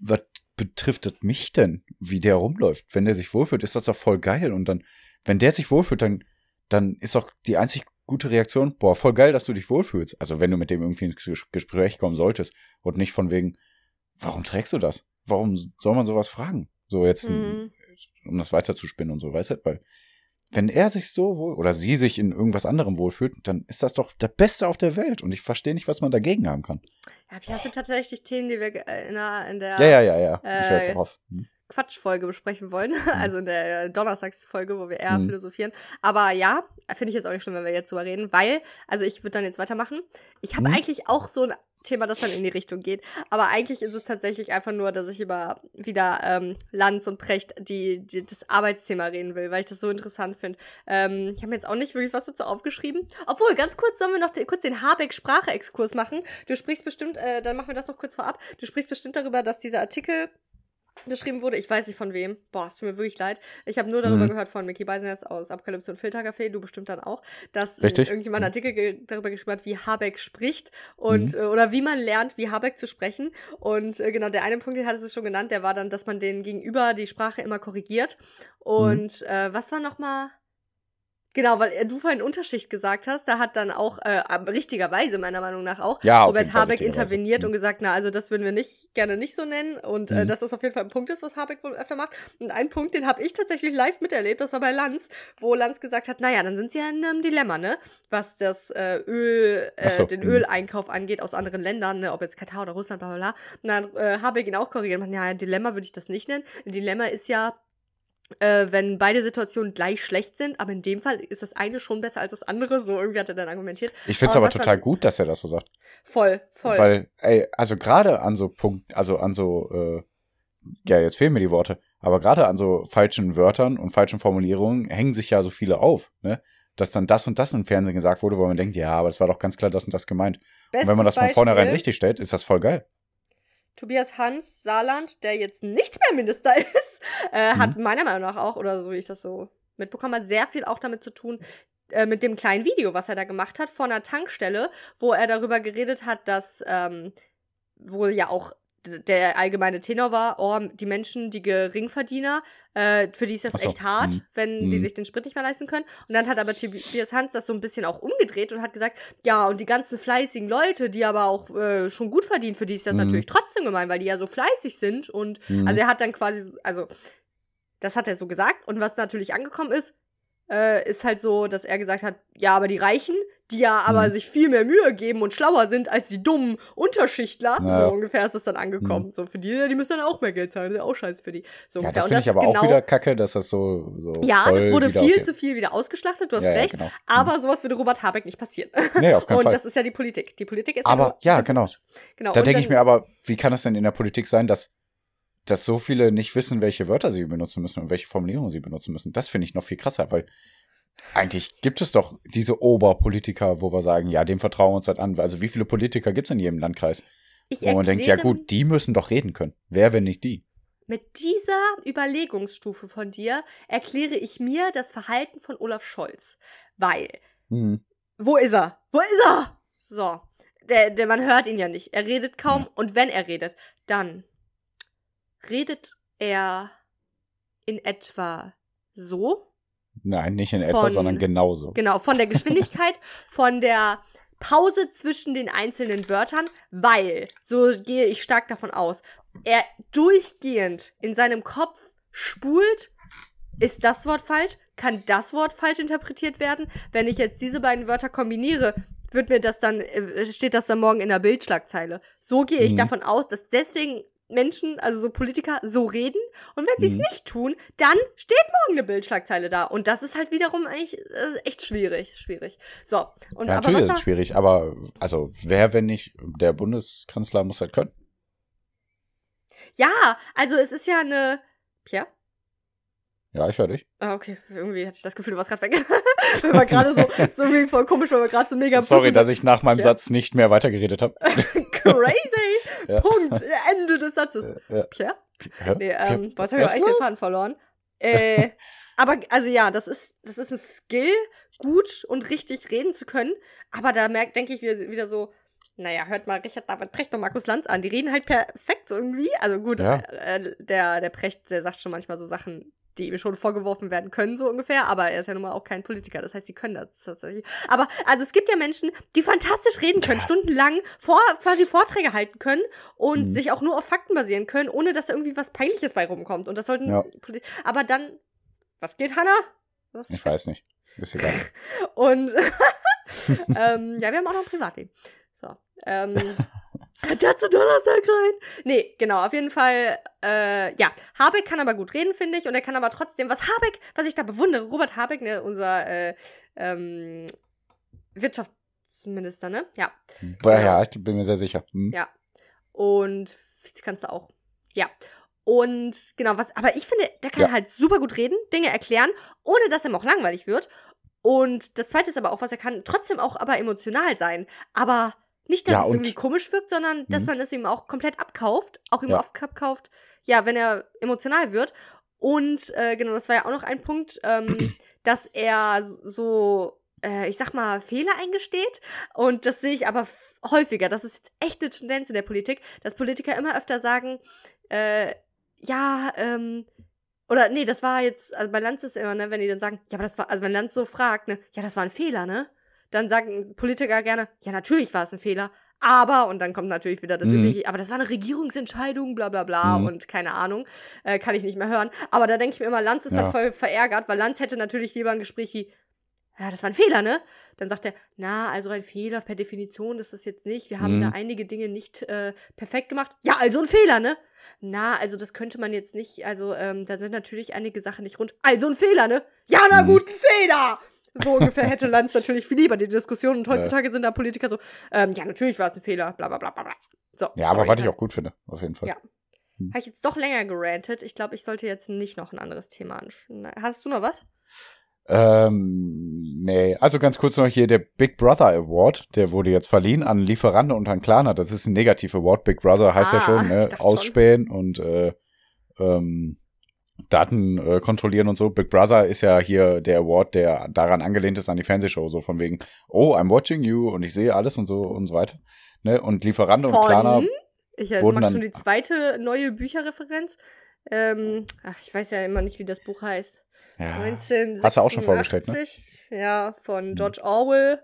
was betrifft das mich denn, wie der rumläuft? Wenn der sich wohlfühlt, ist das doch voll geil. Und dann, wenn der sich wohlfühlt, dann, dann ist doch die einzig gute Reaktion, boah, voll geil, dass du dich wohlfühlst. Also wenn du mit dem irgendwie ins Ges- Gespräch kommen solltest und nicht von wegen, warum trägst du das? Warum soll man sowas fragen? So jetzt, Mhm. um das weiterzuspinnen und so, weißt du? Weil, wenn er sich so wohl oder sie sich in irgendwas anderem wohlfühlt, dann ist das doch der Beste auf der Welt. Und ich verstehe nicht, was man dagegen haben kann. Ja, aber das sind tatsächlich Themen, die wir äh, in der, in der Ja, ja, ja, ja. Ich höre Äh, jetzt auch auf. Hm. Quatschfolge besprechen wollen. <laughs> Also in der äh, Donnerstagsfolge, wo wir eher Mhm. philosophieren. Aber ja, finde ich jetzt auch nicht schlimm, wenn wir jetzt drüber reden, weil, also ich würde dann jetzt weitermachen. Ich habe Mhm. eigentlich auch so ein Thema, das dann in die Richtung geht. Aber eigentlich ist es tatsächlich einfach nur, dass ich über wieder ähm, Lanz und Precht die, die, das Arbeitsthema reden will, weil ich das so interessant finde. Ähm, ich habe mir jetzt auch nicht wirklich was dazu aufgeschrieben. Obwohl, ganz kurz sollen wir noch den, kurz den Habeck-Sprache-Exkurs machen. Du sprichst bestimmt, äh, dann machen wir das noch kurz vorab. Du sprichst bestimmt darüber, dass dieser Artikel geschrieben wurde. Ich weiß nicht von wem. Boah, es tut mir wirklich leid. Ich habe nur darüber Mhm. gehört von Mickey Beisenherz aus Apokalypse und Filtercafé, du bestimmt dann auch, dass äh, Richtig. irgendjemand Mhm. einen Artikel ge darüber geschrieben hat, wie Habeck spricht und Mhm. äh, oder wie man lernt, wie Habeck zu sprechen. Und äh, genau, der eine Punkt, den hat es schon genannt, der war dann, dass man den gegenüber die Sprache immer korrigiert. Mhm. Und äh, was war nochmal? Genau, weil äh, du vorhin Unterschicht gesagt hast, da hat dann auch, äh, richtigerweise meiner Meinung nach auch, Ja, Robert Habeck interveniert Mhm. und gesagt, na, also das würden wir nicht gerne nicht so nennen und äh, Mhm. dass das auf jeden Fall ein Punkt ist, was Habeck wohl öfter macht. Und ein Punkt, den habe ich tatsächlich live miterlebt, das war bei Lanz, wo Lanz gesagt hat, naja, dann sind sie ja in einem Dilemma, ne, was das äh, Öl, äh, so, den mhm. Öleinkauf angeht aus anderen Ländern, ne, ob jetzt Katar oder Russland, bla bla bla. Und dann äh, Habeck ihn auch korrigiert, und meinte, ja, ein Dilemma würde ich das nicht nennen. Ein Dilemma ist ja, äh, wenn beide Situationen gleich schlecht sind, aber in dem Fall ist das eine schon besser als das andere, so irgendwie hat er dann argumentiert. Ich finde es Aber aber total dann- gut, dass er das so sagt. Voll, voll. Weil, ey, also gerade an so Punkt, also an so, äh, ja, jetzt fehlen mir die Worte, aber gerade an so falschen Wörtern und falschen Formulierungen hängen sich ja so viele auf, ne? Dass dann das und das im Fernsehen gesagt wurde, wo man denkt, ja, aber das war doch ganz klar das und das gemeint. Und wenn man das von Bestes vornherein Beispiel, richtig stellt, ist das voll geil. Tobias Hans Saarland, der jetzt nicht mehr Minister <laughs> ist, äh, hat Mhm. meiner Meinung nach auch, oder so wie ich das so mitbekommen habe, sehr viel auch damit zu tun, äh, mit dem kleinen Video, was er da gemacht hat, vor einer Tankstelle, wo er darüber geredet hat, dass ähm, wohl ja auch der allgemeine Tenor war, oh, die Menschen, die Geringverdiener, äh, für die ist das so, echt hart, mhm. wenn die Mhm. sich den Sprit nicht mehr leisten können. Und dann hat aber Tobias Hans das so ein bisschen auch umgedreht und hat gesagt, ja, und die ganzen fleißigen Leute, die aber auch äh, schon gut verdienen, für die ist das Mhm. natürlich trotzdem gemein, weil die ja so fleißig sind. Und Mhm. also er hat dann quasi, also das hat er so gesagt. Und was natürlich angekommen ist, äh, ist halt so, dass er gesagt hat, ja, aber die Reichen, die ja aber Mhm. sich viel mehr Mühe geben und schlauer sind als die dummen Unterschichtler, Ja. so ungefähr ist das dann angekommen. So für die, die müssen dann auch mehr Geld zahlen, das ist ja auch scheiße für die. So ja, ungefähr. das finde ich aber auch genau- wieder kacke, dass das so, so Ja, das wurde viel zu viel wieder ausgeschlachtet, du hast ja, recht. Genau. Aber sowas würde Robert Habeck nicht passieren. Nee, auf keinen <laughs> Und Fall. das ist ja die Politik. Die Politik ist Aber, ja, nur ja, genau. genau. Da denke ich mir aber, wie kann es denn in der Politik sein, dass, dass so viele nicht wissen, welche Wörter sie benutzen müssen und welche Formulierungen sie benutzen müssen? Das finde ich noch viel krasser, weil eigentlich gibt es doch diese Oberpolitiker, wo wir sagen, ja, dem vertrauen wir uns halt an. Also wie viele Politiker gibt es in jedem Landkreis? ich Wo man denkt, ja gut, die müssen doch reden können. Wer, wenn nicht die? Mit dieser Überlegungsstufe von dir erkläre ich mir das Verhalten von Olaf Scholz. Weil Hm. Wo ist er? Wo ist er? So. Der, der, man hört ihn ja nicht. Er redet kaum. Ja. Und wenn er redet, dann redet er in etwa so. Nein, nicht in etwa, Von- sondern genauso. Genau, von der Geschwindigkeit, <laughs> von der Pause zwischen den einzelnen Wörtern, weil, so gehe ich stark davon aus, er durchgehend in seinem Kopf spult, ist das Wort falsch? Kann das Wort falsch interpretiert werden? Wenn ich jetzt diese beiden Wörter kombiniere, wird mir das dann, äh, steht das dann morgen in der Bildschlagzeile. So gehe ich Mhm. davon aus, dass deswegen Menschen, also so Politiker, so reden. Und wenn sie es Mhm. nicht tun, dann steht morgen eine Bildschlagzeile da. Und das ist halt wiederum eigentlich äh, echt schwierig. Schwierig. So. Und Ja, natürlich ist es schwierig, aber also wer, wenn nicht, der Bundeskanzler muss halt können. Ja, also es ist ja eine. Ja? Ja, ich höre dich. Ah, okay. Irgendwie hatte ich das Gefühl, du warst gerade weg. <laughs> wir waren gerade so, <laughs> so voll komisch, weil wir gerade so mega Sorry, dass ich nach meinem Ja. Satz nicht mehr weitergeredet habe. <laughs> Crazy! Ja. Punkt. Ende des Satzes. Ja. Tja? Hä? Nee, ähm, Ja, was habe ich echt den? Faden verloren? Äh, aber, also ja, das ist, das ist ein Skill, gut und richtig reden zu können. Aber da merkt, denke ich wieder, wieder so, naja, hört mal Richard David Precht und Markus Lanz an. Die reden halt perfekt irgendwie. Also gut, Ja. äh, der, der Precht, der sagt schon manchmal so Sachen, die ihm schon vorgeworfen werden können, so ungefähr. Aber er ist ja nun mal auch kein Politiker. Das heißt, sie können das tatsächlich. Aber, also es gibt ja Menschen, die fantastisch reden können, stundenlang vor, quasi Vorträge halten können und Mhm. sich auch nur auf Fakten basieren können, ohne dass da irgendwie was Peinliches bei rumkommt. Und das sollten. Ja. Aber dann. Was geht, Hanna? Was Ich weiß nicht. Ist egal. <laughs> und <laughs> ähm, ja, wir haben auch noch ein Privatleben. So. Ähm, <laughs> dazu Donnerstag rein. Nee, genau, auf jeden Fall, äh, ja, Habeck kann aber gut reden, finde ich. Und er kann aber trotzdem, was Habeck, was ich da bewundere, Robert Habeck, ne, unser äh, ähm, Wirtschaftsminister, ne? Ja. Ja, ja, ich bin mir sehr sicher. Hm. Ja. Und Vizekanzler auch. Ja. Und genau, was, aber ich finde, der kann Ja. halt super gut reden, Dinge erklären, ohne dass ihm auch langweilig wird. Und das zweite ist aber auch, was er kann, trotzdem auch aber emotional sein. Aber nicht, dass Ja, es irgendwie komisch wirkt, sondern dass Mhm. man es ihm auch komplett abkauft, auch ihm Ja. abkauft, ja, wenn er emotional wird. Und äh, genau, das war ja auch noch ein Punkt, ähm, <clears throat> dass er so, äh, ich sag mal, Fehler eingesteht. Und das sehe ich aber häufiger. Das ist jetzt echt eine Tendenz in der Politik, dass Politiker immer öfter sagen, äh, ja, ähm, oder nee, das war jetzt, also bei Lanz ist immer, ne, wenn die dann sagen, ja, aber das war, also wenn Lanz so fragt, ne, ja, das war ein Fehler, ne? Dann sagen Politiker gerne, ja, natürlich war es ein Fehler, aber, und dann kommt natürlich wieder das Mhm. übliche, aber das war eine Regierungsentscheidung, bla bla bla Mhm. und keine Ahnung, äh, kann ich nicht mehr hören. Aber da denke ich mir immer, Lanz ist Ja. dann voll verärgert, weil Lanz hätte natürlich lieber ein Gespräch wie, ja, das war ein Fehler, ne? Dann sagt er, na, also ein Fehler per Definition ist das jetzt nicht. Wir haben Mhm. da einige Dinge nicht äh, perfekt gemacht. Ja, also ein Fehler, ne? Na, also das könnte man jetzt nicht, also ähm, da sind natürlich einige Sachen nicht rund. Also ein Fehler, ne? Ja, na Mhm. gut, ein Fehler! So ungefähr hätte Lanz natürlich viel lieber die Diskussion und heutzutage sind da Politiker so, ähm, ja, natürlich war es ein Fehler, bla bla bla bla bla. So, Ja, aber was ich ne? auch gut finde, auf jeden Fall. Ja. Habe ich jetzt doch länger gerantet. Ich glaube, ich sollte jetzt nicht noch ein anderes Thema anschneiden. Hast du noch was? Ähm, nee, also ganz kurz noch hier der Big Brother Award, der wurde jetzt verliehen an Lieferando und an Klarna. Das ist ein Negativ Award. Big Brother heißt ja Ah, schon, ich ne? dachte schon. Ausspähen und äh, ähm, Daten äh, kontrollieren und so. Big Brother ist ja hier der Award, der daran angelehnt ist an die Fernsehshow, so von wegen, oh, I'm watching you und ich sehe alles und so und so weiter. Ne? Und Lieferando und Klarna, Ich äh, mache schon die zweite neue Bücherreferenz. Ähm, ach, ich weiß ja immer nicht, wie das Buch heißt. ja, 1986. Hast du auch schon vorgestellt, ne? Ja, von Hm. George Orwell.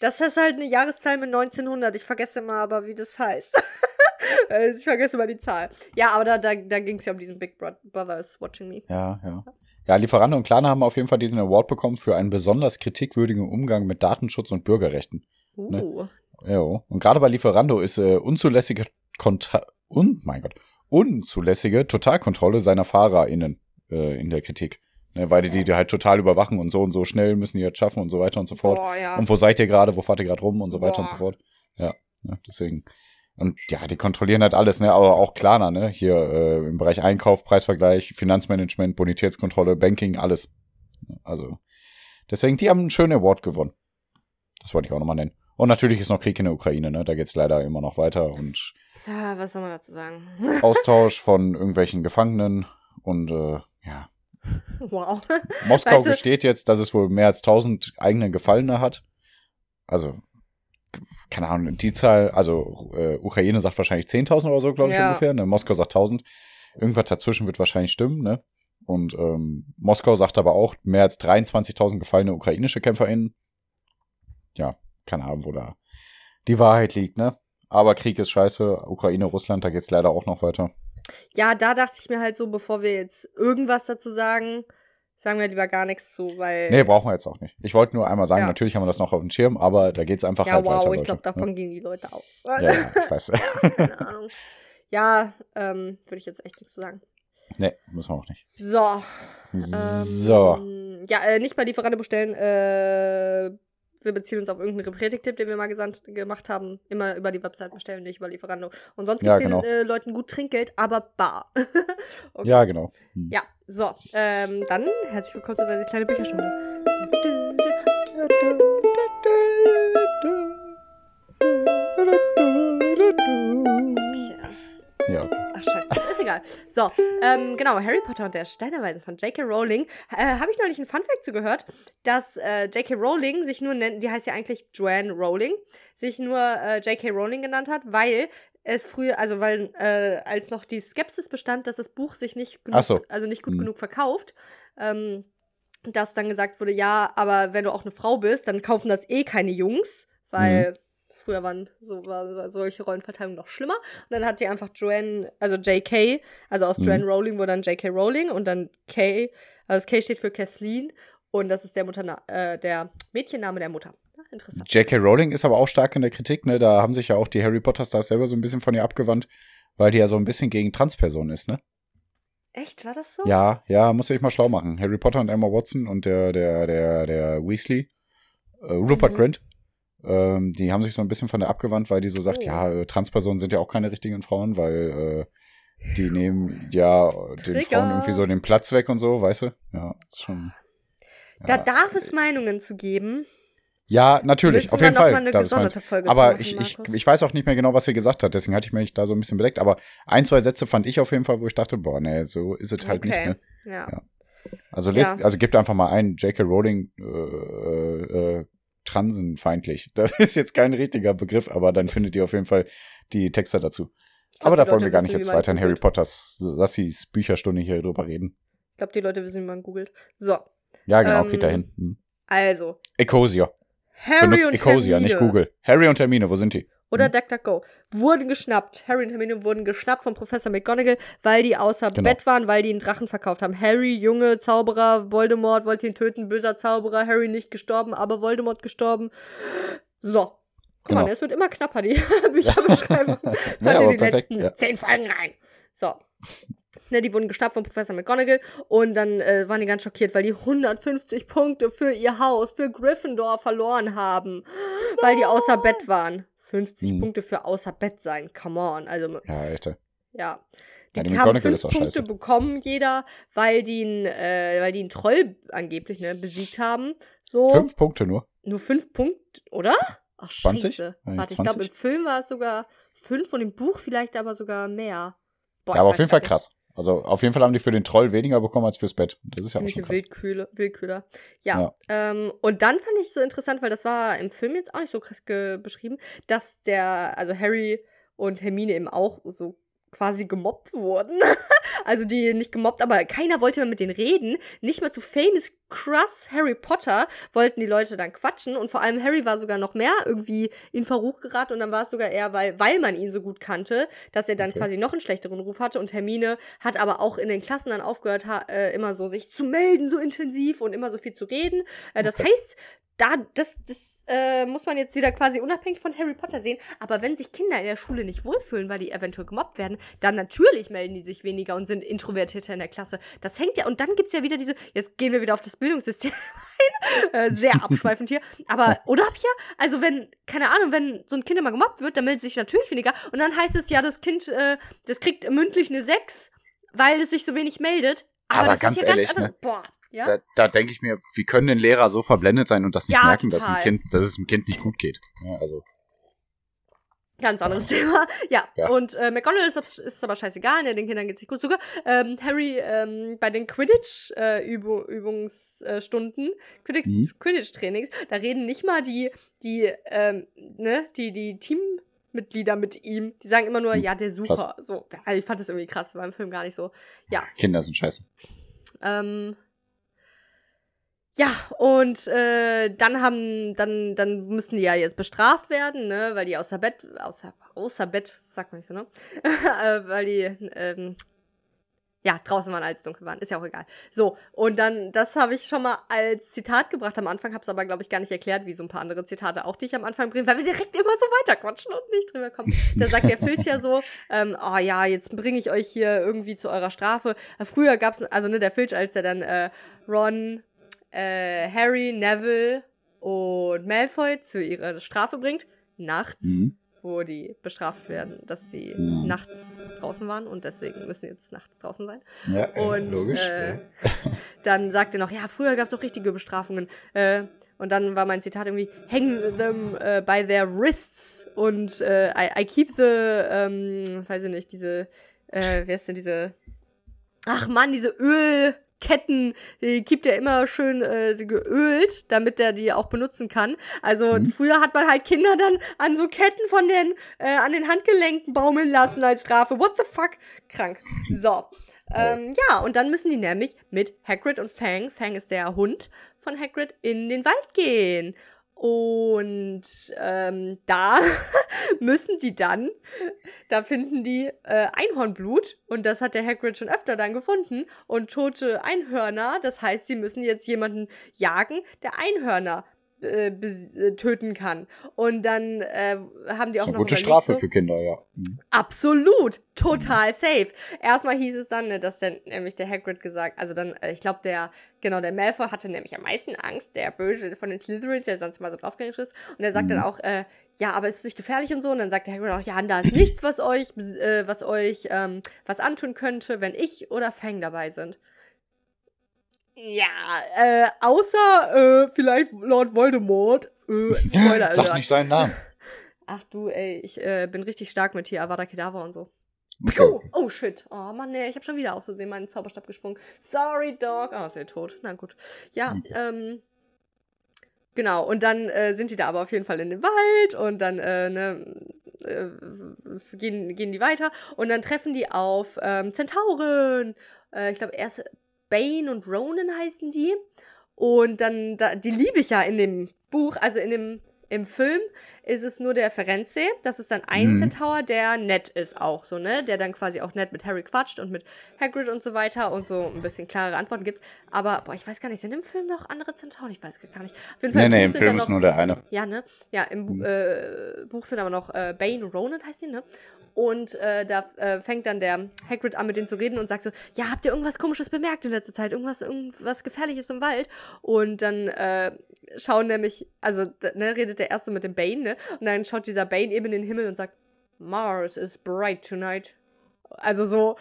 Das ist halt eine Jahreszahl mit 1900. Ich vergesse immer aber, wie das heißt. <laughs> Also, <laughs> ich vergesse immer die Zahl. Ja, aber da, da, da ging es ja um diesen Big Bro Brother is Watching Me. Ja, ja. Ja, Lieferando und Klarna haben auf jeden Fall diesen Award bekommen für einen besonders kritikwürdigen Umgang mit Datenschutz und Bürgerrechten. Ne? Uh. Ja, und gerade bei Lieferando ist äh, unzulässige Konta und mein Gott, unzulässige Totalkontrolle seiner FahrerInnen äh, in der Kritik. Ne, weil die die halt total überwachen und so und so schnell müssen die jetzt schaffen und so weiter und so fort. Boah, ja. Und wo seid ihr gerade, wo fahrt ihr gerade rum und so weiter und so Boah. fort. Ja, ja, deswegen. Und ja, die kontrollieren halt alles, ne? Aber auch Klarna, ne? Hier äh, im Bereich Einkauf, Preisvergleich, Finanzmanagement, Bonitätskontrolle, Banking, alles. Also, deswegen, die haben einen schönen Award gewonnen. Das wollte ich auch nochmal nennen. Und natürlich ist noch Krieg in der Ukraine, ne? Da geht's leider immer noch weiter und ja, was soll man dazu sagen? <laughs> Austausch von irgendwelchen Gefangenen und äh, ja. wow. Moskau Weißt du- gesteht jetzt, dass es wohl mehr als 1000 eigene Gefallene hat. also keine Ahnung, die Zahl, also äh, Ukraine sagt wahrscheinlich 10.000 oder so, glaube ich Ja. ungefähr. Ne? Moskau sagt 1.000. Irgendwas dazwischen wird wahrscheinlich stimmen. Ne? Und ähm, Moskau sagt aber auch mehr als 23.000 gefallene ukrainische KämpferInnen. Ja, keine Ahnung, wo da die Wahrheit liegt. Ne? Aber Krieg ist scheiße. Ukraine, Russland, da geht's leider auch noch weiter. Ja, da dachte ich mir halt so, bevor wir jetzt irgendwas dazu sagen, sagen wir lieber gar nichts zu, weil. Nee, brauchen wir jetzt auch nicht. Ich wollte nur einmal sagen, Ja. natürlich haben wir das noch auf dem Schirm, aber da geht's einfach ja, halt wow, weiter. ich Leute. glaube, davon ja. gehen die Leute aus. Ja, ja, ich weiß. <laughs> Keine Ahnung. Ja, ähm, würde ich jetzt echt nichts zu sagen. nee, müssen wir auch nicht. So. So. Ähm, ja, äh, nicht bei Lieferando bestellen. Äh, wir beziehen uns auf irgendeinen Predigtipp, den wir mal gesandt, gemacht haben. Immer über die Website bestellen, nicht über Lieferando. Und sonst gibt Ja, den genau. äh, Leuten gut Trinkgeld, aber bar. <laughs> okay. Ja, genau. Hm. Ja, so. Ähm, dann herzlich willkommen zu seiner kleine Bücherstunde. Egal. So, ähm, genau. Harry Potter und der Steinerweisen von J.K. Rowling. Äh, Habe ich neulich ein Funfact zu gehört, dass äh, J.K. Rowling sich nur nennt, die heißt ja eigentlich Joanne Rowling, sich nur äh, J.K. Rowling genannt hat, weil es früher, also weil äh, als noch die Skepsis bestand, dass das Buch sich nicht genug, so. also nicht gut Hm. genug verkauft, ähm, dass dann gesagt wurde, ja, aber wenn du auch eine Frau bist, dann kaufen das eh keine Jungs, weil früher waren so war solche Rollenverteilungen noch schlimmer. Und dann hat die einfach Joanne, also JK, also aus Mhm. Joanne Rowling wurde dann JK Rowling und dann K, also das K steht für Kathleen und das ist der Mutter, äh, der Mädchenname der Mutter. Ja, interessant. J.K. Rowling ist aber auch stark in der Kritik, ne? Da haben sich ja auch die Harry Potter Stars selber so ein bisschen von ihr abgewandt, weil die ja so ein bisschen gegen Transpersonen ist, ne? Echt, war das so? Ja, ja, muss ich mal schlau machen. Harry Potter und Emma Watson und der, der, der, der Weasley, äh, Rupert Mhm. Grint, ähm, die haben sich so ein bisschen von der abgewandt, weil die so sagt, Oh. ja, äh, Transpersonen sind ja auch keine richtigen Frauen, weil äh, die nehmen ja den Trigger. Frauen irgendwie so den Platz weg und so, weißt du? Ja, ist schon. Da ja. darf es Meinungen zu geben. Ja, natürlich, auf jeden Fall. mal eine darf es gesonderte Folge zu aber machen, ich, ich, ich weiß auch nicht mehr genau, was sie gesagt hat, deswegen hatte ich mich da so ein bisschen bedeckt. Aber ein, zwei Sätze fand ich auf jeden Fall, wo ich dachte, boah, nee, so ist es halt nicht. Okay. Ne? Ja. Ja. Also, lest, Ja. also gebt einfach mal ein, J.K. Rowling äh, äh, transenfeindlich. <laughs> Das ist jetzt kein richtiger Begriff, aber dann findet ihr auf jeden Fall die Texte dazu. Glaub, aber da wollen wir gar nicht wissen, jetzt weiter in Harry. Potters Sassis Bücherstunde hier drüber reden. Ich glaube, die Leute wissen, wie man googelt. So, Ja, genau, Ähm, kriegt da hin. Hm. also. Ecosia. Harry Benutzt und Ecosia, Hermine. nicht Google. Harry und Hermine, wo sind die? Oder Hm. DuckDuckGo wurden geschnappt. Harry und Hermine wurden geschnappt von Professor McGonagall, weil die außer Genau. Bett waren, weil die einen Drachen verkauft haben. Harry, Junge, Zauberer, Voldemort wollte ihn töten, böser Zauberer. Harry nicht gestorben, aber Voldemort gestorben. So. Guck mal, Genau. es wird immer knapper, die <laughs> Bücherbeschreibung. <laughs> Ja, Hört ihr aber die perfekt, letzten ja. zehn Folgen rein. So. Ne, die wurden geschnappt von Professor McGonagall und dann äh, waren die ganz schockiert, weil die 150 Punkte für ihr Haus, für Gryffindor verloren haben, weil die außer Bett waren. 50 Mhm. Punkte für außer Bett sein, come on. Also, Ja, echt. ja. Ja, Die, die haben fünf Punkte scheiße. bekommen, jeder, weil die, einen, äh, weil die einen Troll angeblich ne, besiegt haben. So. Fünf Punkte nur. Nur fünf Punkte, oder? Ach, 20? Scheiße. Nein, Warte, ich glaube, 20? im Film war es sogar fünf und im Buch vielleicht aber sogar mehr. Boah, ja, aber auf jeden Fall krass. Also auf jeden Fall haben die für den Troll weniger bekommen als fürs Bett. Das ist ja auch Ziemliche schon krass. Wildkühle, Willkühler. Ja. Ja. Ähm, und dann fand ich so interessant, weil das war im Film jetzt auch nicht so krass beschrieben, dass der, also Harry und Hermine eben auch so quasi gemobbt wurden. <laughs> also die nicht gemobbt, aber keiner wollte mehr mit denen reden. Nicht mal zu famous Crush Harry Potter wollten die Leute dann quatschen und vor allem Harry war sogar noch mehr irgendwie in Verruch geraten und dann war es sogar eher, weil, weil man ihn so gut kannte, dass er dann Okay. quasi noch einen schlechteren Ruf hatte und Hermine hat aber auch in den Klassen dann aufgehört, äh, immer so sich zu melden, so intensiv und immer so viel zu reden. Äh, das Okay. heißt, da, das, das äh, muss man jetzt wieder quasi unabhängig von Harry Potter sehen. Aber wenn sich Kinder in der Schule nicht wohlfühlen, weil die eventuell gemobbt werden, dann natürlich melden die sich weniger und sind introvertierter in der Klasse. Das hängt ja, und dann gibt es ja wieder diese, jetzt gehen wir wieder auf das Bildungssystem <laughs> ein, äh, sehr <laughs> abschweifend hier. Aber, oder Pia? Also wenn, keine Ahnung, wenn so ein Kind immer gemobbt wird, dann meldet sich natürlich weniger. Und dann heißt es ja, das Kind, äh, das kriegt mündlich eine 6, weil es sich so wenig meldet. Aber, Aber ganz ja ehrlich, ganz ne? Boah, ja? Da, da denke ich mir, wie können denn Lehrer so verblendet sein und das nicht Ja, merken, dass, ein kind, dass es dem Kind nicht gut geht? Ja, also, Ganz anderes <laughs> Thema. Ja, Ja. und äh, McGonagall ist, ist es aber scheißegal, ne? den Kindern geht's nicht gut. Sogar ähm, Harry ähm, bei den Quidditch-Übungsstunden, Quidditch, Mhm. Quidditch-Trainings, da reden nicht mal die, die, ähm, ne, die, die Teammitglieder mit ihm. Die sagen immer nur, Mhm. ja, der Sucher. So, also ich fand das irgendwie krass, war im Film gar nicht so. Ja, Kinder sind scheiße. ähm, ja, und äh, dann haben, dann, dann müssen die ja jetzt bestraft werden, ne, weil die außer Bett, außer, außer Bett, sagt man nicht so, ne? <laughs> Äh, weil die, ähm, ja, draußen waren, als es dunkel waren. Ist ja auch egal. So, und dann, das habe ich schon mal als Zitat gebracht am Anfang, habe es aber, glaube ich, gar nicht erklärt, wie so ein paar andere Zitate auch, die ich am Anfang bringe, weil wir direkt immer so weiterquatschen und nicht drüber kommen. Da sagt der Filch ja so, ähm, oh ja, jetzt bringe ich euch hier irgendwie zu eurer Strafe. Früher gab's, also ne, der Filch, als er dann äh, Ron, äh, Harry, Neville und Malfoy zu ihrer Strafe bringt, nachts, Mhm. wo die bestraft werden, dass sie Mhm. nachts draußen waren und deswegen müssen jetzt nachts draußen sein. Ja, Und logisch. äh, ja. <laughs> dann sagt er noch, ja, früher gab es auch richtige Bestrafungen. Äh, und dann war mein Zitat irgendwie, hang them äh, by their wrists und äh, I, I keep the, ähm, weiß ich nicht, diese, äh, wer ist denn diese, ach Mann, diese Ölketten, die gibt er immer schön äh, geölt, damit er die auch benutzen kann. Also Mhm. früher hat man halt Kinder dann an so Ketten von den, äh, an den Handgelenken baumeln lassen als Strafe. What the fuck? Krank. So. Ähm, ja, und dann müssen die nämlich mit Hagrid und Fang, Fang ist der Hund von Hagrid, in den Wald gehen. Und ähm, da <laughs> müssen die dann, da finden die äh, Einhornblut und das hat der Hagrid schon öfter dann gefunden und tote Einhörner. Das heißt, sie müssen jetzt jemanden jagen, der Einhörner äh, äh, töten kann. Und dann äh, haben die auch noch gute Strafe so, für Kinder, ja. Mhm. Absolut, total safe. Erstmal hieß es dann, ne, dass dann nämlich der Hagrid gesagt, also dann, äh, ich glaube, der, genau, der Malfoy hatte nämlich am meisten Angst, der Böse von den Slytherins, der sonst mal so draufgängig ist. Und er sagt Mhm. dann auch, äh, ja, aber ist es nicht gefährlich und so? Und dann sagt der Hagrid auch, ja, da ist nichts, was euch, äh, was euch, ähm, was antun könnte, wenn ich oder Fang dabei sind. Ja, äh, außer, äh, vielleicht Lord Voldemort. Äh, Spoiler <laughs> Sag nicht seinen Namen. Ach du, ey, ich äh, bin richtig stark mit hier Avada Kedavra und so. Okay. Oh, oh shit. Oh Mann, nee, ich habe schon wieder aus Versehen meinen Zauberstab geschwungen. Sorry, Dog. Ah, ist er tot. Na gut. Ja, Okay. ähm. Genau, und dann äh, sind die da aber auf jeden Fall in dem Wald und dann äh, ne, äh, gehen, gehen die weiter und dann treffen die auf ähm, Zentauren. Äh, ich glaube, erst Bane und Ronan heißen die. Und dann, da, die liebe ich ja in dem Buch, also in dem, im Film ist es nur der Ferenze. Das ist dann ein Mhm. Centaur, der nett ist auch so, ne? Der dann quasi auch nett mit Harry quatscht und mit Hagrid und so weiter und so ein bisschen klarere Antworten gibt. Aber, boah, ich weiß gar nicht, sind im Film noch andere Zentauren? Ich weiß gar nicht. Auf jeden Fall Nee, nee, im Film ist noch, nur der eine. ja, ne? Ja, im Mhm. äh, Buch sind aber noch äh, Bane und Ronan heißt die, ne? Und äh, da äh, fängt dann der Hagrid an, mit denen zu reden und sagt so, ja, habt ihr irgendwas Komisches bemerkt in letzter Zeit? Irgendwas, irgendwas Gefährliches im Wald? Und dann äh, schauen nämlich, also, ne, redet der Erste mit dem Bane, ne? Und dann schaut dieser Bane eben in den Himmel und sagt, Mars is bright tonight. Also so,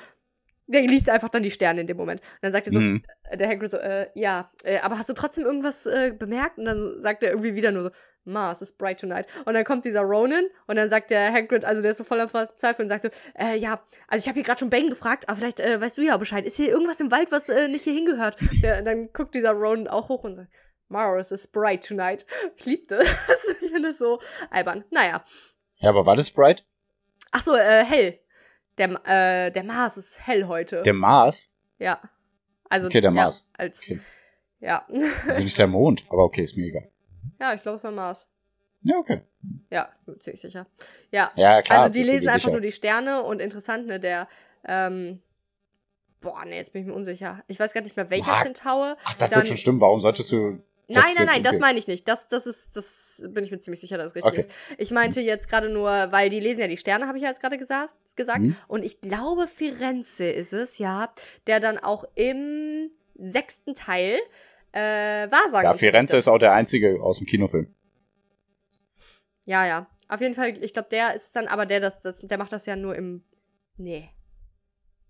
der liest einfach dann die Sterne in dem Moment. Und dann sagt er so, Mhm. äh, der Hagrid so, äh, ja, äh, aber hast du trotzdem irgendwas äh, bemerkt? Und dann sagt er irgendwie wieder nur so, Mars is bright tonight. Und dann kommt dieser Ronan und dann sagt der Hagrid, also der ist so voller Verzweiflung und sagt so, äh, ja, also ich habe hier gerade schon Bane gefragt, aber vielleicht äh, weißt du ja Bescheid. Ist hier irgendwas im Wald, was äh, nicht hier hingehört? Der, dann guckt dieser Ronan auch hoch und sagt, Mars is bright tonight. Ich liebte <laughs> das. Ich finde das so albern. Naja. Ja, aber war das Bright? Ach so, äh, hell. Der, äh, der Mars ist hell heute. Der Mars? ja. Also, Okay, der ja, Mars. als, Okay. ja. Also nicht der Mond, aber okay, ist mir egal. ja, ich glaube, es war Mars. Ja, okay. Ja, bin ziemlich sicher. Ja, Ja, klar. also die lesen einfach sicher. nur die Sterne und interessant, ne, der, ähm, boah, ne, jetzt bin ich mir unsicher. Ich weiß gar nicht mehr, welcher Ja. Zentaur. Ach, das dann- wird schon stimmen. Warum solltest du. Nein, nein, nein, das meine ich nicht. Das, das ist, das bin ich mir ziemlich sicher, dass es richtig Okay. ist. Ich meinte jetzt gerade nur, weil die lesen ja die Sterne, habe ich ja jetzt gerade gesagt, gesagt. Hm? Und ich glaube, Firenze ist es, ja, der dann auch im sechsten Teil äh, Wahrsagen Ja, Firenze ist auch der einzige aus dem Kinofilm. Ja, ja. Auf jeden Fall, ich glaube, der ist es dann, aber der, das, das, der macht das ja nur im. Nee.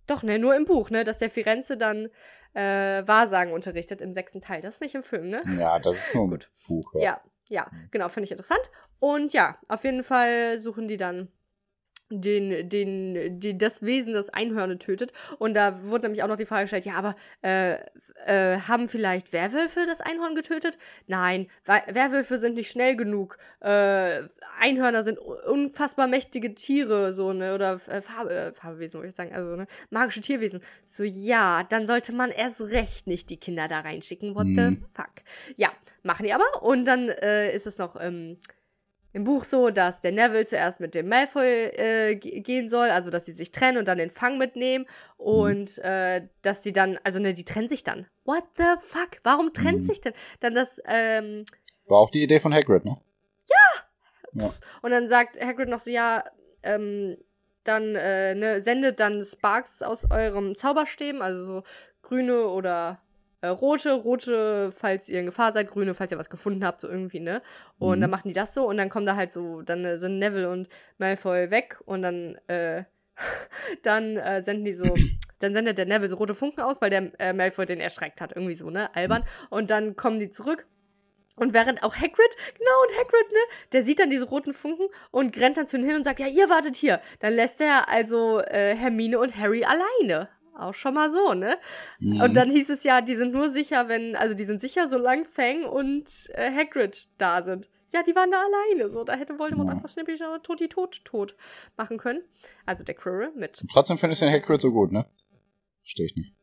Doch, ne, nur im Buch, ne? Dass der Firenze dann äh, Wahrsagen unterrichtet im sechsten Teil. Das ist nicht im Film, ne? Ja, das ist nur <laughs> ein. Buch. Ja, Ja. ja, genau, finde ich interessant. Und ja, auf jeden Fall suchen die dann den, den, den, das Wesen, das Einhörne tötet. Und da wurde nämlich auch noch die Frage gestellt, ja, aber äh, äh, haben vielleicht Werwölfe das Einhorn getötet? Nein, Werwölfe sind nicht schnell genug. Äh, Einhörner sind unfassbar mächtige Tiere, so, ne, oder äh, Farbe, äh, Farbewesen, würde ich sagen, also, ne, magische Tierwesen. So, ja, dann sollte man erst recht nicht die Kinder da reinschicken. What mhm. the fuck? Ja, machen die aber. Und dann äh, ist es noch, ähm, im Buch so, dass der Neville zuerst mit dem Malfoy äh, gehen soll, also dass sie sich trennen und dann den Fang mitnehmen und mhm. äh, dass sie dann, also ne, die trennen sich dann. What the fuck? Warum trennt mhm. sich denn? Dann das, ähm. War auch die Idee von Hagrid, ne? Ja! ja. Und dann sagt Hagrid noch so, ja, ähm, dann, äh, ne, sendet dann Sparks aus eurem Zauberstäben, also so grüne oder äh, rote, rote, falls ihr in Gefahr seid, grüne, falls ihr was gefunden habt, so irgendwie, ne? Und mhm. dann machen die das so und dann kommen da halt so, dann äh, sind Neville und Malfoy weg und dann, äh, <laughs> dann äh, senden die so, <clears throat> dann sendet der Neville so rote Funken aus, weil der äh, Malfoy den erschreckt hat, irgendwie so, ne? Albern. Und dann kommen die zurück und während auch Hagrid, genau, und Hagrid, ne, der sieht dann diese roten Funken und rennt dann zu ihnen hin und sagt, ja, ihr wartet hier. Dann lässt er also äh, Hermine und Harry alleine. Auch schon mal so, ne? Mhm. Und dann hieß es ja, die sind nur sicher, wenn, also die sind sicher, solange Fang und äh, Hagrid da sind. Ja, die waren da alleine, so. Da hätte Voldemort ja. einfach schnippisch tot die tot tot machen können. Also der Quirrell mit. Trotzdem findest du den Hagrid so gut, ne? Verstehe ich nicht.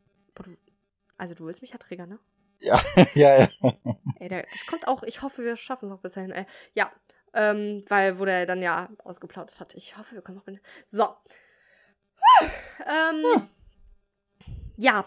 Also du willst mich ja triggern, ne? Ja, <laughs> ja, ja. Ey, der, das kommt auch, ich hoffe, wir schaffen es noch bis dahin. Ey. Ja, ähm, weil, wo der dann ja ausgeplaudert hat. Ich hoffe, wir können noch. So. ähm, hm ja,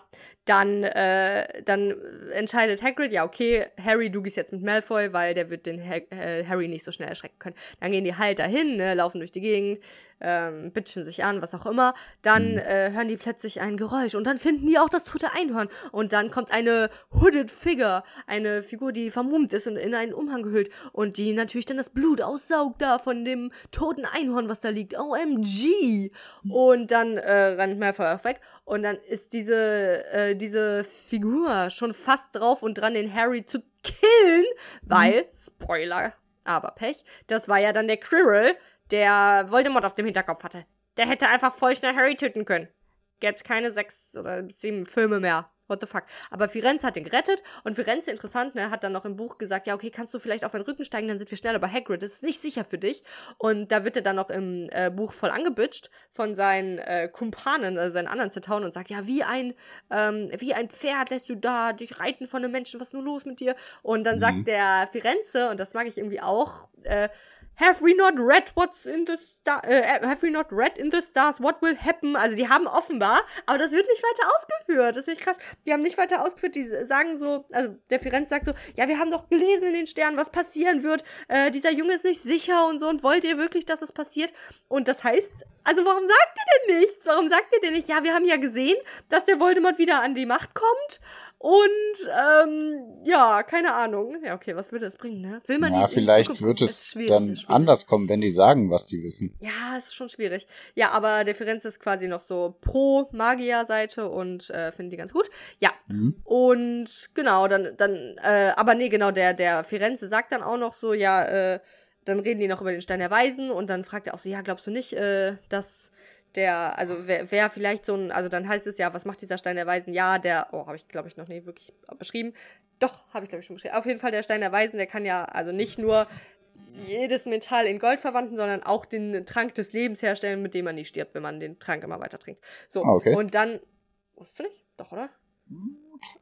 dann, äh, dann entscheidet Hagrid, ja, okay, Harry, du gehst jetzt mit Malfoy, weil der wird den ha äh, Harry nicht so schnell erschrecken können. Dann gehen die halt dahin, ne, laufen durch die Gegend, ähm, bitchen sich an, was auch immer. Dann mhm. äh, hören die plötzlich ein Geräusch und dann finden die auch das tote Einhorn. Und dann kommt eine Hooded Figure, eine Figur, die vermummt ist und in einen Umhang gehüllt und die natürlich dann das Blut aussaugt da von dem toten Einhorn, was da liegt. OMG! Und dann äh, rennt Malfoy auch weg und dann ist diese, äh, diese Figur schon fast drauf und dran, den Harry zu killen, weil, mhm. Spoiler, aber Pech, das war ja dann der Quirrell, der Voldemort auf dem Hinterkopf hatte. Der hätte einfach voll schnell Harry töten können. Jetzt keine sechs oder sieben Filme mehr. What the fuck? Aber Firenze hat ihn gerettet und Firenze, interessant, ne, hat dann noch im Buch gesagt, ja, okay, kannst du vielleicht auf meinen Rücken steigen, dann sind wir schneller bei Hagrid. Das ist nicht sicher für dich. Und da wird er dann noch im äh, Buch voll angebitscht von seinen äh, Kumpanen, also seinen anderen Zentauen und sagt, ja, wie ein, ähm, wie ein Pferd lässt du da dich reiten von einem Menschen, was ist nur los mit dir? Und dann mhm. sagt der Firenze, und das mag ich irgendwie auch, äh, Have we not read what's in the star äh, Have we not read in the stars what will happen? Also die haben offenbar, aber das wird nicht weiter ausgeführt. Das finde ich krass. Die haben nicht weiter ausgeführt. Die sagen so, also der Firenze sagt so, ja, wir haben doch gelesen in den Sternen, was passieren wird. Äh, dieser Junge ist nicht sicher und so. Und wollt ihr wirklich, dass es passiert? Und das heißt, also warum sagt ihr denn nichts? Warum sagt ihr denn nicht? Ja, wir haben ja gesehen, dass der Voldemort wieder an die Macht kommt. Und ähm, ja, keine Ahnung. Ja, okay, was würde das bringen, ne? Will man ja, die vielleicht wird es dann anders kommen, wenn die sagen, was die wissen. Ja, ist schon schwierig. Ja, aber der Firenze ist quasi noch so pro Magier-Seite und äh, finden die ganz gut. Ja. Mhm. Und genau, dann, dann, äh, aber nee, genau, der, der Firenze sagt dann auch noch so, ja, äh, dann reden die noch über den Stein der Weisen und dann fragt er auch so, ja, glaubst du nicht, äh, dass der, also wer, wer vielleicht so ein, also dann heißt es ja, was macht dieser Stein der Weisen? Ja, der, oh, habe ich glaube ich noch nie wirklich beschrieben. Doch, habe ich glaube ich schon beschrieben. Auf jeden Fall der Stein der Weisen, der kann ja also nicht nur jedes Metall in Gold verwandeln, sondern auch den Trank des Lebens herstellen, mit dem man nicht stirbt, wenn man den Trank immer weiter trinkt. So, ah, okay. und dann, wusstest du nicht? Doch, oder?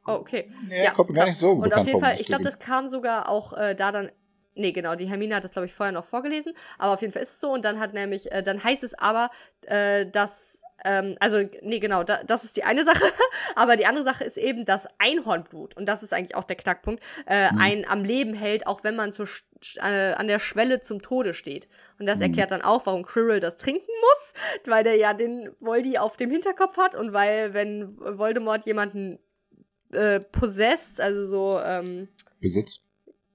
Oh, okay. Nee, ja, kommt gar nicht so Und auf jeden Fall, ich glaube, das kam sogar auch äh, da dann Nee, genau, die Hermine hat das, glaube ich, vorher noch vorgelesen, aber auf jeden Fall ist es so. Und dann hat nämlich, äh, dann heißt es aber, äh, dass, ähm, also, nee, genau, da, das ist die eine Sache. <laughs> aber die andere Sache ist eben das Einhornblut. Und das ist eigentlich auch der Knackpunkt. Äh, mhm. Ein am Leben hält, auch wenn man zur, äh, an der Schwelle zum Tode steht. Und das mhm. erklärt dann auch, warum Quirrell das trinken muss, weil der ja den Voldy auf dem Hinterkopf hat und weil, wenn Voldemort jemanden äh, possessed, also so, ähm, besitzt.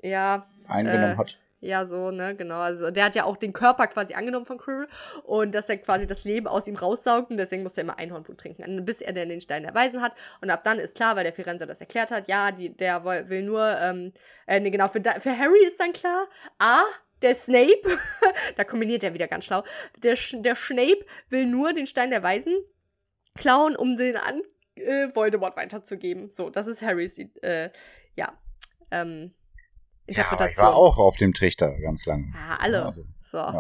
Ja, eingenommen äh, hat. Ja, so, ne, genau. Also der hat ja auch den Körper quasi angenommen von Quirrell und dass er quasi das Leben aus ihm raussaugt und deswegen musste er immer Einhornblut trinken, bis er dann den Stein der Weisen hat. Und ab dann ist klar, weil der Firenze das erklärt hat, ja, die, der will nur, ähm, äh, nee, genau, für, für Harry ist dann klar, A, der Snape, <laughs> da kombiniert er wieder ganz schlau, der, der Snape will nur den Stein der Weisen klauen, um den an äh, Voldemort weiterzugeben. So, das ist Harrys, äh, ja, ähm, Ja, Interpretation. ich war auch auf dem Trichter ganz lange. Ja, alle. Also, So, ja.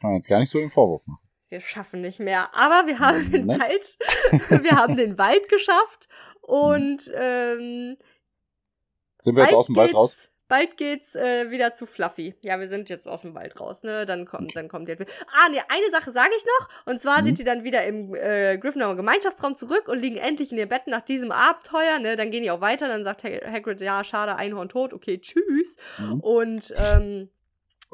kann man jetzt gar nicht so den Vorwurf machen. wir schaffen nicht mehr. Aber wir haben den Ne? Wald, <laughs> wir haben den Wald geschafft und ähm, Sind wir jetzt aus dem Wald raus? Bald geht's äh, wieder zu Fluffy. Ja, wir sind jetzt aus dem Wald raus, ne? Dann kommt, dann kommt jetzt. Ah, ne, eine Sache sage ich noch. Und zwar Mhm. sind die dann wieder im äh, Gryffindor Gemeinschaftsraum zurück und liegen endlich in ihren Betten nach diesem Abenteuer, ne? Dann gehen die auch weiter. Dann sagt Hag- Hagrid, ja, schade, Einhorn tot, okay, tschüss. Mhm. Und ähm,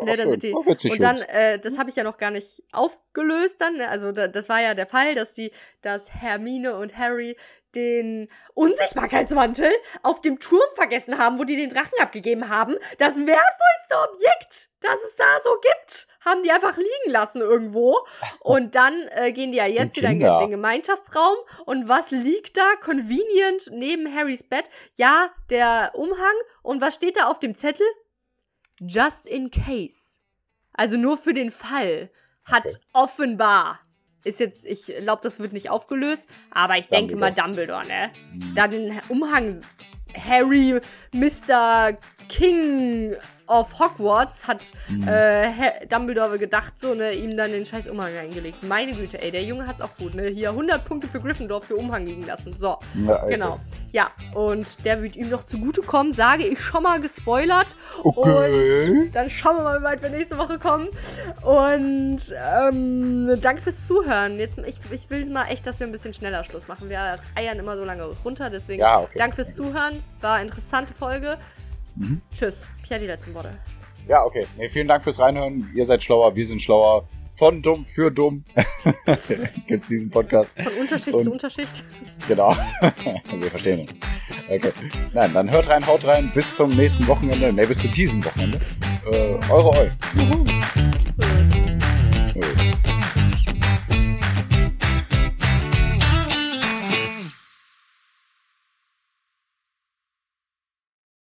Ne, dann sind die- und dann, äh, das habe ich ja noch gar nicht aufgelöst dann. Ne? Also da, das war ja der Fall, dass die, dass Hermine und Harry den Unsichtbarkeitsmantel auf dem Turm vergessen haben, wo die den Drachen abgegeben haben. Das wertvollste Objekt, das es da so gibt, haben die einfach liegen lassen irgendwo. Und dann äh, gehen die ja jetzt wieder in den Gemeinschaftsraum. Und was liegt da convenient neben Harrys Bett? Ja, der Umhang. Und was steht da auf dem Zettel? Just in case. Also nur für den Fall. Hat Okay. offenbar. Ist jetzt, ich glaube, das wird nicht aufgelöst, aber ich denke mal Dumbledore, ne? Mhm. Da den Umhang Harry, Mr. King of Hogwarts, hat Mhm. äh, Dumbledore gedacht, so, ne, ihm dann den scheiß Umhang eingelegt. Meine Güte, ey, der Junge hat's auch gut, ne? Hier 100 Punkte für Gryffindor für Umhang liegen lassen. So. Ja, also. Genau. Ja, und der wird ihm noch zugutekommen, sage ich schon mal gespoilert. Okay. Dann schauen wir mal, wie weit wir nächste Woche kommen. Und ähm, danke fürs Zuhören. Jetzt, ich, ich will mal echt, dass wir ein bisschen schneller Schluss machen. Wir eiern immer so lange runter, deswegen Ja, okay. danke fürs Zuhören. War eine interessante Folge. Mhm. Tschüss. Pierre, die letzten Worte. Ja, okay. Nee, vielen Dank fürs Reinhören. Ihr seid schlauer, wir sind schlauer. Von dumm für dumm <laughs> gibt's diesen Podcast. Von Unterschicht Und- zu Unterschicht. Genau. <laughs> wir verstehen uns. Okay. Nein, dann hört rein, haut rein. Bis zum nächsten Wochenende. Ne, bis zu diesem Wochenende. Äh, eure Eu. Juhu.